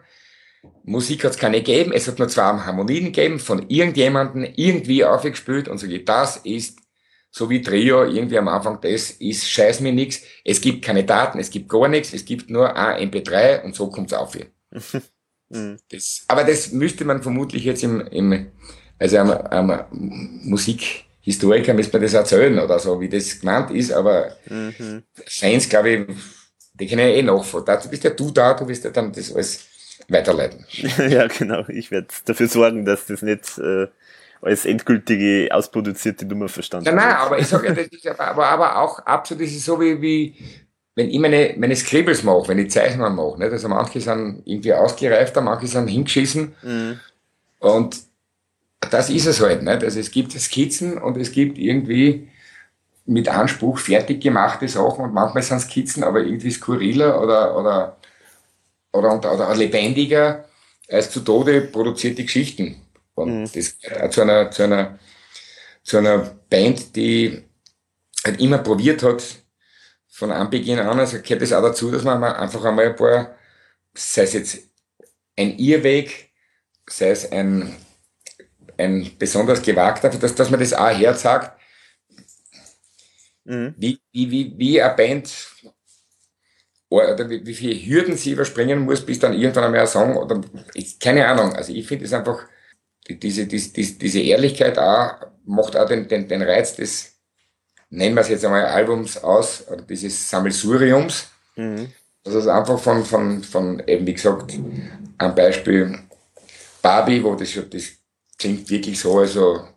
Musik hat es keine gegeben, es hat nur zwei Harmonien gegeben, von irgendjemandem irgendwie aufgespielt und so geht, das ist so wie Trio irgendwie am Anfang, das ist scheiß mir nix. Es gibt keine Daten, es gibt gar nichts, es gibt nur ein MP3 und so kommt's auf hier. (laughs) Mhm. das, aber das müsste man vermutlich jetzt im, im also einem, einem Musikhistoriker müsste man das erzählen oder so, wie das gemeint ist, aber mhm. Fans, glaube ich, die können ja eh nachvollziehen. Du bist ja du da, du wirst ja dann das alles weiterleiten. (laughs) ja, genau. Ich werde dafür sorgen, dass das nicht äh, als endgültige, ausproduzierte Nummer verstanden wird. Ja, nein, aber ich sage ja, das ist aber, aber auch absolut, das ist so wie, wie wenn ich meine, meine Scribbles mache, wenn ich Zeichnungen mache. Nicht? Also manche sind irgendwie ausgereifter, manche sind hingeschissen. Mhm. Und das ist es halt. Nicht? Also es gibt Skizzen und es gibt irgendwie mit Anspruch fertig gemachte Sachen und manchmal sind Skizzen aber irgendwie skurriler oder, oder, oder, oder, lebendiger als zu Tode produzierte Geschichten. Und mhm. das gehört zu einer, zu einer, zu einer Band, die halt immer probiert hat, von Anbeginn an, also gehört es auch dazu, dass man einfach einmal ein paar, sei es jetzt ein Irrweg, sei es ein ein besonders gewagter, dass, dass man das auch herzagt, mhm. wie, wie, wie, wie eine Band oder wie, wie viele Hürden sie überspringen muss, bis dann irgendwann einmal ein Song oder ich, keine Ahnung. Also ich finde es einfach, diese, diese, diese Ehrlichkeit auch, macht auch den, den, den Reiz des, nennen wir es jetzt einmal Albums aus, oder dieses Sammelsuriums. Mhm. Das ist einfach von, von, von, eben wie gesagt, am Beispiel Barbie, wo das, das klingt wirklich so, also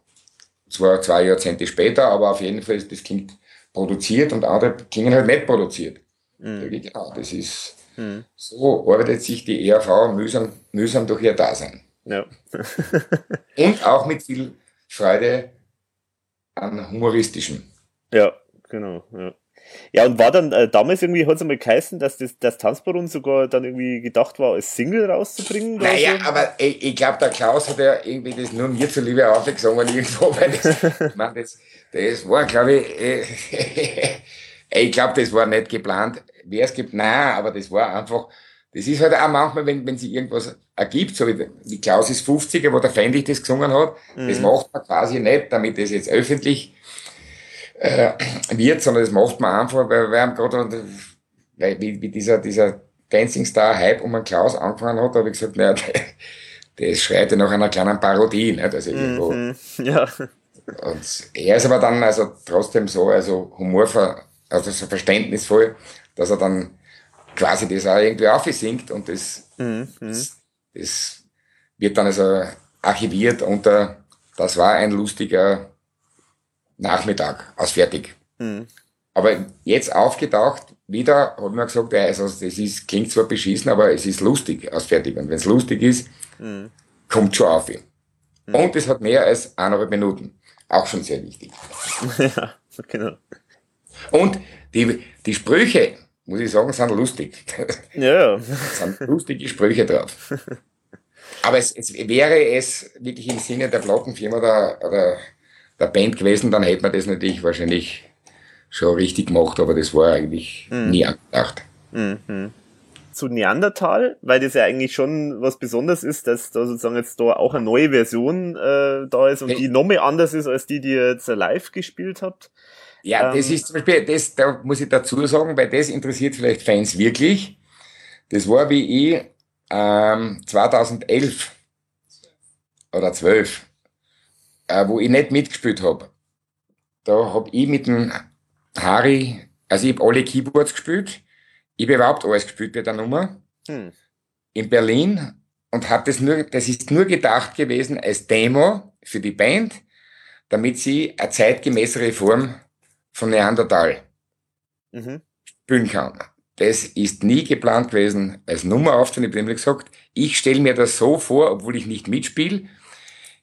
zwar zwei Jahrzehnte später, aber auf jeden Fall, das klingt produziert und andere klingen halt nicht produziert. Mhm. Genau, das ist, mhm. so arbeitet sich die ERV mühsam, mühsam durch ihr Dasein. Ja. (laughs) und auch mit viel Freude an humoristischem. Ja, genau. Ja. Ja, und war dann, äh, damals irgendwie hat es einmal geheißen, dass das, das Tanzbaron sogar dann irgendwie gedacht war, als Single rauszubringen? Naja, so? aber ich, ich glaube, der Klaus hat ja irgendwie das nur mir zuliebe aufgesungen irgendwo, weil das, (laughs) ich mein, das, das war, glaube ich, äh, (laughs) ich glaube, das war nicht geplant. Wer es gibt, nein, aber das war einfach, das ist halt auch manchmal, wenn, wenn sich irgendwas ergibt, so wie, wie Klaus ist 50er, wo der Fendich das gesungen hat, mhm. das macht man quasi nicht, damit das jetzt öffentlich äh, wird, sondern das macht man einfach, weil wir haben gerade weil wie, wie dieser, dieser Dancing Star Hype um einen Klaus angefangen hat, habe ich gesagt, naja, das schreit ja nach einer kleinen Parodie, nicht? Also irgendwo. Mhm. (laughs) Ja. Und er ist aber dann also trotzdem so, also humorver, also so verständnisvoll, dass er dann quasi das auch irgendwie aufsingt und das, Mhm. das, das wird dann also archiviert unter, das war ein lustiger Nachmittag, aus fertig. Mhm. Aber jetzt aufgetaucht, wieder, ich mir gesagt, also das ist, klingt zwar beschissen, aber es ist lustig, aus fertig. Und wenn es lustig ist, Mhm. kommt schon auf ihn. Und es hat mehr als eineinhalb Minuten. Auch schon sehr wichtig. (laughs) ja, genau. Und die, die Sprüche, muss ich sagen, sind lustig. (laughs) Ja, (laughs) sind lustige Sprüche drauf. Aber es, es wäre es wirklich im Sinne der Plattenfirma oder, oder der Band gewesen, dann hätte man das natürlich wahrscheinlich schon richtig gemacht, aber das war eigentlich nie angedacht. zu Neandertal, weil das ja eigentlich schon was Besonderes ist, dass da sozusagen jetzt da auch eine neue Version äh, da ist und die nochmal anders ist, als die, die ihr jetzt live gespielt habt. Ja, das Ähm. ist zum Beispiel, das, da muss ich dazu sagen, weil das interessiert vielleicht Fans wirklich. Das war wie ich ähm, 2011 oder 12, äh, wo ich nicht mitgespielt habe. Da hab ich mit dem Harry, also ich hab alle Keyboards gespielt, ich hab überhaupt alles gespielt bei der Nummer Hm. in Berlin und hab das nur, das ist nur gedacht gewesen als Demo für die Band, damit sie eine zeitgemäßere Form von Neandertal Mhm. spielen kann. Das ist nie geplant gewesen, als Nummer aufzunehmen. Ich gesagt, ich stelle mir das so vor, obwohl ich nicht mitspiele.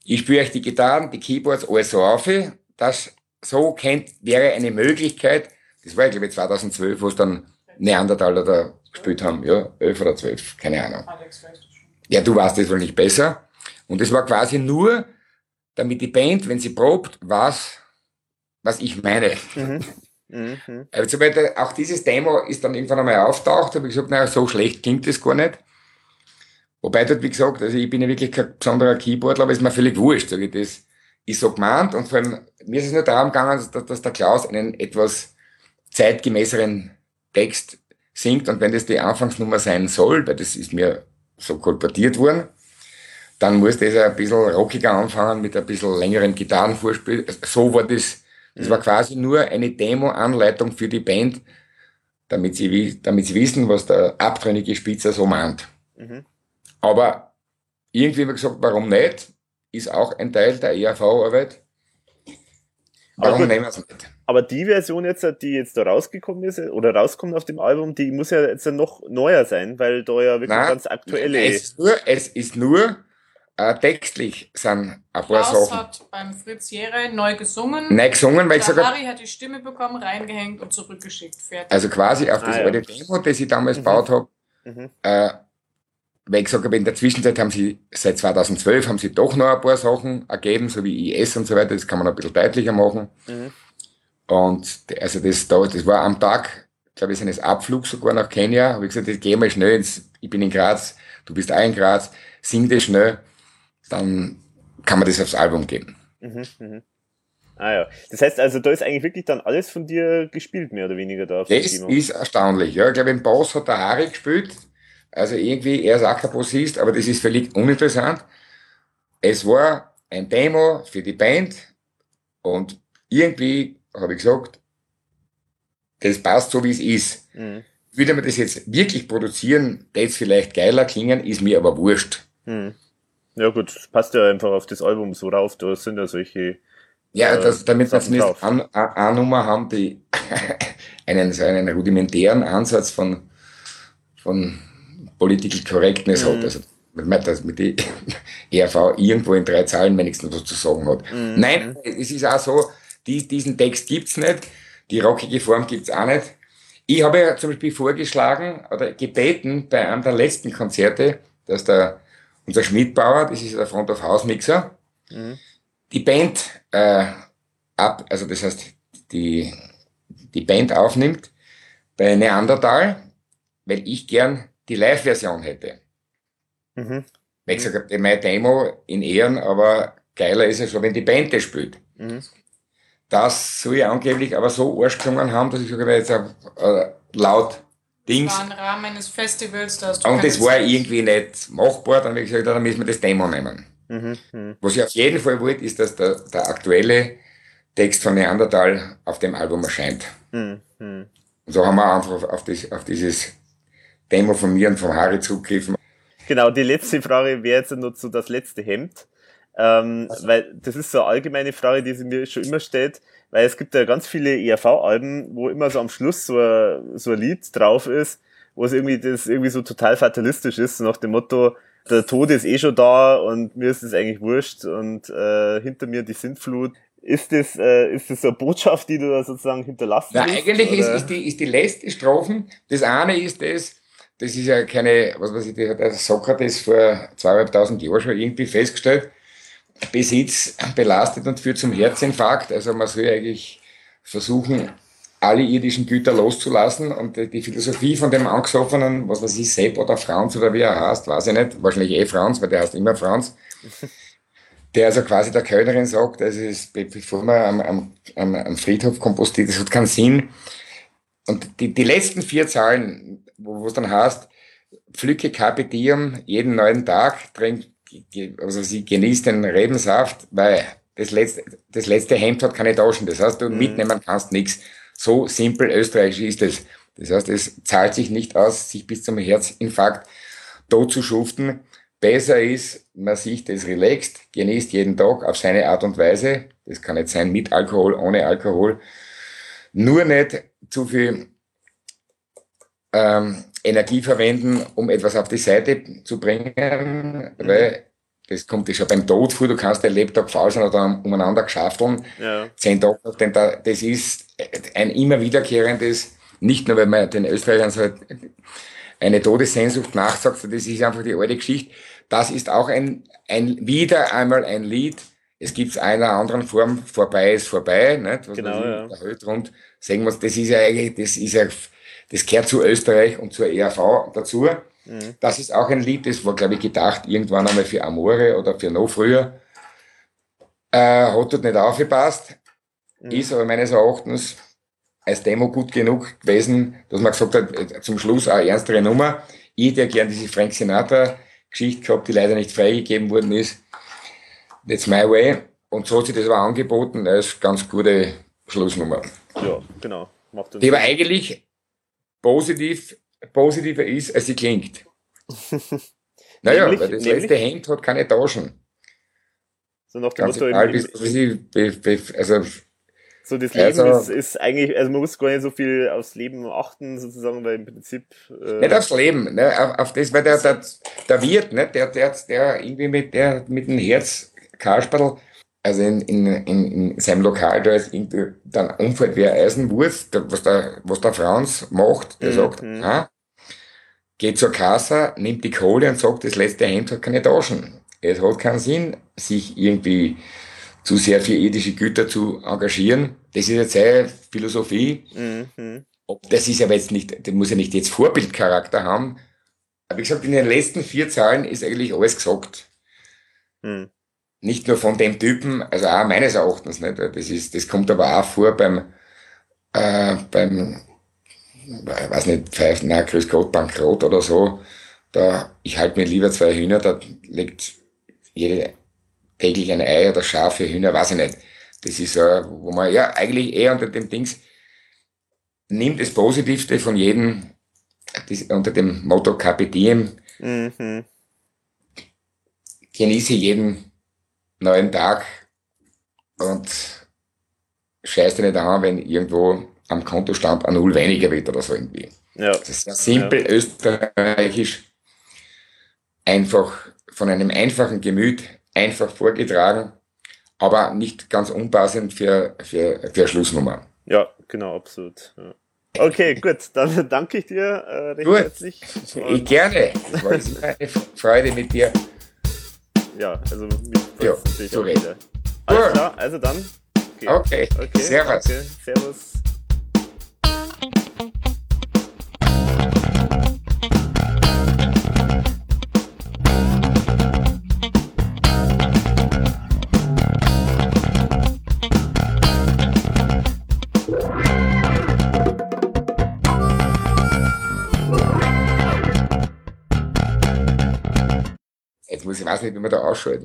Ich spiele euch die Gitarren, die Keyboards, alles so auf, dass so kennt, wäre eine Möglichkeit, das war, glaube ich, 2012, wo es dann Neandertaler da gespielt haben, ja, 11 oder 12, keine Ahnung. Das. Ja, du weißt das wohl nicht besser. Und das war quasi nur, damit die Band, wenn sie probt, weiß, was ich meine. Mhm. Mhm. (laughs) Also auch dieses Demo ist dann irgendwann einmal auftaucht, habe ich gesagt, naja, so schlecht klingt das gar nicht. Wobei dort, wie gesagt, also ich bin ja wirklich kein besonderer Keyboardler, aber ist mir völlig wurscht, sage ich das. Ist so gemeint und vor allem, mir ist es nur darum gegangen, dass, dass der Klaus einen etwas zeitgemäßeren Text singt und wenn das die Anfangsnummer sein soll, weil das ist mir so kolportiert worden, dann muss das ein bisschen rockiger anfangen mit ein bisschen längeren Gitarrenvorspiel. So war das, das war quasi nur eine Demo-Anleitung für die Band, damit sie, damit sie wissen, was der abtrünnige Spitzer so meint. Mhm. Aber irgendwie haben wir gesagt, warum nicht? Ist auch ein Teil der ERV-Arbeit. Warum nehmen wir es nicht? Aber die Version jetzt, die jetzt da rausgekommen ist oder rauskommt auf dem Album, die muss ja jetzt noch neuer sein, weil da ja wirklich Nein, ganz aktuelle. Es ist nur, es ist nur äh, textlich sind ein paar Klaus Sachen. hat beim Fritz Jere neu gesungen. Nein, gesungen, weil ich der gesagt habe, Harry hat die Stimme bekommen, reingehängt und zurückgeschickt. Fertig. also quasi auf das Ah, ja. alte Demo, das ich damals gebaut habe, Mhm. äh, weil ich gesagt habe, in der Zwischenzeit haben sie, seit 2012 haben sie doch noch ein paar Sachen ergeben, so wie IS und so weiter, das kann man ein bisschen deutlicher machen. Mhm. Und also das, da, das war am Tag, glaube ich, seines Abflugs sogar nach Kenia, habe ich gesagt, ich geh mal schnell ins, ich bin in Graz, du bist auch in Graz, sing das schnell, dann kann man das aufs Album geben. Mhm. Mhm. Ah ja. Das heißt also, da ist eigentlich wirklich dann alles von dir gespielt, mehr oder weniger da Das ist erstaunlich. Ja, ich glaube, im Bass hat der Harry gespielt. Also irgendwie, er ist auch kein Bassist, aber das ist völlig uninteressant. Es war ein Demo für die Band und irgendwie habe ich gesagt, das passt so, wie es ist. Mhm. Würde man das jetzt wirklich produzieren, es vielleicht geiler klingen, ist mir aber wurscht. Mhm. Ja gut, passt ja einfach auf das Album so rauf, da sind ja solche. Ja, Äh, das, damit wir zumindest drauf. an, an, eine Nummer haben, die (laughs) einen, so einen rudimentären Ansatz von, von Political Correctness Mhm. hat. Also, wenn man das mit die (laughs) ERV irgendwo in drei Zahlen wenigstens was zu sagen hat. Mhm. Nein, es ist auch so, die, diesen Text gibt's nicht, die rockige Form gibt's auch nicht. Ich habe ja zum Beispiel vorgeschlagen oder gebeten bei einem der letzten Konzerte, dass der, unser Schmidbauer, das ist der Front of House Mixer, Mhm. die Band äh, ab, also das heißt, die, die Band aufnimmt bei Neandertal, weil ich gern die Live-Version hätte. Mhm. Weil ich gesagt habe, mein Demo in Ehren, aber geiler ist es schon, wenn die Band das spielt. Mhm. Das soll ich angeblich aber so arsch haben, dass ich sogar jetzt auch, äh, laut Dings. Das war ein Rahmen eines Festivals, da hast du Und das war Zeit. irgendwie nicht machbar, dann habe ich gesagt, dann müssen wir das Demo nehmen. Mhm. Mhm. Was ich auf jeden Fall wollte, ist, dass der, der aktuelle Text von Neandertal auf dem Album erscheint. Mhm. Mhm. Und so haben wir einfach auf, das, auf dieses Demo von mir und vom Harry zugegriffen. Genau, die letzte Frage wäre jetzt noch zu das letzte Hemd. Ähm, Also. Weil das ist so eine allgemeine Frage, die sich mir schon immer stellt, weil es gibt ja ganz viele ERV-Alben, wo immer so am Schluss so ein, so ein Lied drauf ist, wo es irgendwie das irgendwie so total fatalistisch ist, so nach dem Motto, der Tod ist eh schon da und mir ist es eigentlich wurscht und äh, hinter mir die Sintflut. Ist das, äh, ist das so eine Botschaft, die du da sozusagen hinterlassen Na, willst, eigentlich ist, oder? ist, die, ist die letzte Strophen. Das eine ist das, das ist ja keine, was weiß ich, der der Sokrates vor zweieinhalbtausend Jahren schon irgendwie festgestellt. Besitz belastet und führt zum Herzinfarkt. Also man soll eigentlich versuchen, alle irdischen Güter loszulassen und die Philosophie von dem angesoffenen, was weiß ich, Sepp oder Franz oder wie er heißt, weiß ich nicht, wahrscheinlich eh Franz, weil der heißt immer Franz, der also quasi der Kellnerin sagt, es, be- bevor man am, am, am, Friedhof kompostiert, das hat keinen Sinn. Und die, die letzten vier Zahlen, wo es dann heißt, pflücke Carpe jeden neuen Tag, trink, ge- also sie genießt den Rebensaft, weil das letzte, das letzte Hemd hat keine Taschen. Das heißt, du Mhm. mitnehmen kannst nichts. So simpel österreichisch ist es. Das heißt, es zahlt sich nicht aus, sich bis zum Herzinfarkt tot zu schuften. Besser ist, man sieht es relaxed, genießt jeden Tag auf seine Art und Weise. Das kann nicht sein mit Alkohol, ohne Alkohol. Nur nicht zu viel ähm, Energie verwenden, um etwas auf die Seite zu bringen, weil das kommt ja schon beim Tod vor, du kannst dein Lebtag falsch oder umeinander geschaffeln, Ja. zehn Tage nach dem Tag, das ist ein immer wiederkehrendes, nicht nur weil man den Österreichern so eine Todessehnsucht nachsagt, das ist einfach die alte Geschichte. Das ist auch ein, ein wieder einmal ein Lied. Es gibt einer anderen Form, vorbei ist vorbei, nicht? Was Genau, ja. Der Weltrund, sagen wir, das ist ja eigentlich, das ist ja, das gehört zu Österreich und zur ERV dazu. Mhm. Das ist auch ein Lied, das war, glaube ich, gedacht irgendwann einmal für Amore oder für noch früher. Äh, hat dort nicht aufgepasst. Mhm. Ist aber meines Erachtens als Demo gut genug gewesen, dass man gesagt hat, äh, zum Schluss eine ernstere Nummer. Ich hätte gern diese Frank Sinatra-Geschichte gehabt, die leider nicht freigegeben worden ist. That's my way. Und so hat sich das aber angeboten als ganz gute Schlussnummer. ja, genau. Die aber eigentlich positiv, positiver ist, als sie klingt. (laughs) Naja, Nämlich- weil das nämlich- letzte Hemd hat keine Taschen. so nach dem Ganz Motto, egal, im, im, also, so das Leben Also- ist, ist eigentlich, also man muss gar nicht so viel aufs Leben achten, sozusagen, weil im Prinzip äh, nicht aufs Leben, ne, auf, auf das, weil der, der, der Wirt, ne, der, der, der irgendwie mit, der, mit dem Herz Kasperl, also in, in, in, in seinem Lokal, da ist irgendwie dann umfällt wie eine Eisenwurst, der, was der, was der Franz macht, der Mhm. sagt, ah, geht zur Kasse, nimmt die Kohle und sagt, das letzte Hemd hat keine Taschen. Es hat keinen Sinn, sich irgendwie zu sehr für irdische Güter zu engagieren. Das ist jetzt seine Philosophie. Mhm, das ist aber jetzt nicht, das muss ja nicht jetzt Vorbildcharakter haben. Aber wie gesagt, in den letzten vier Zahlen ist eigentlich alles gesagt. Mhm. Nicht nur von dem Typen, also auch meines Erachtens nicht. Das ist, das kommt aber auch vor beim, äh, beim, ich weiß nicht, Pfeif, na, Grüß Gott, Bankrott oder so. Da, ich halte mir lieber zwei Hühner, da legt jede täglich ein Ei oder Schafe, Hühner, weiß ich nicht. Das ist, äh, wo man ja eigentlich eher unter dem Dings nimmt das Positivste von jedem das, unter dem Motto Carpe Diem, Mhm. genieße jeden neuen Tag und scheiß dir nicht an, wenn irgendwo am Kontostand ein Null weniger wird oder so irgendwie. Ja. Das ist sehr simpel österreichisch, einfach von einem einfachen Gemüt, einfach vorgetragen, aber nicht ganz unpassend für, für, für Schlussnummer. ja, genau, absolut. Ja. Okay, gut, dann danke ich dir äh, recht Gut. herzlich. Ich Und, gerne. Das war eine Freude mit dir. Ja, also Ja, freut's natürlich so auch wieder. Alles klar, also dann. Okay. Servus. Danke. Servus. Weiß nicht, wie man da ausschaut.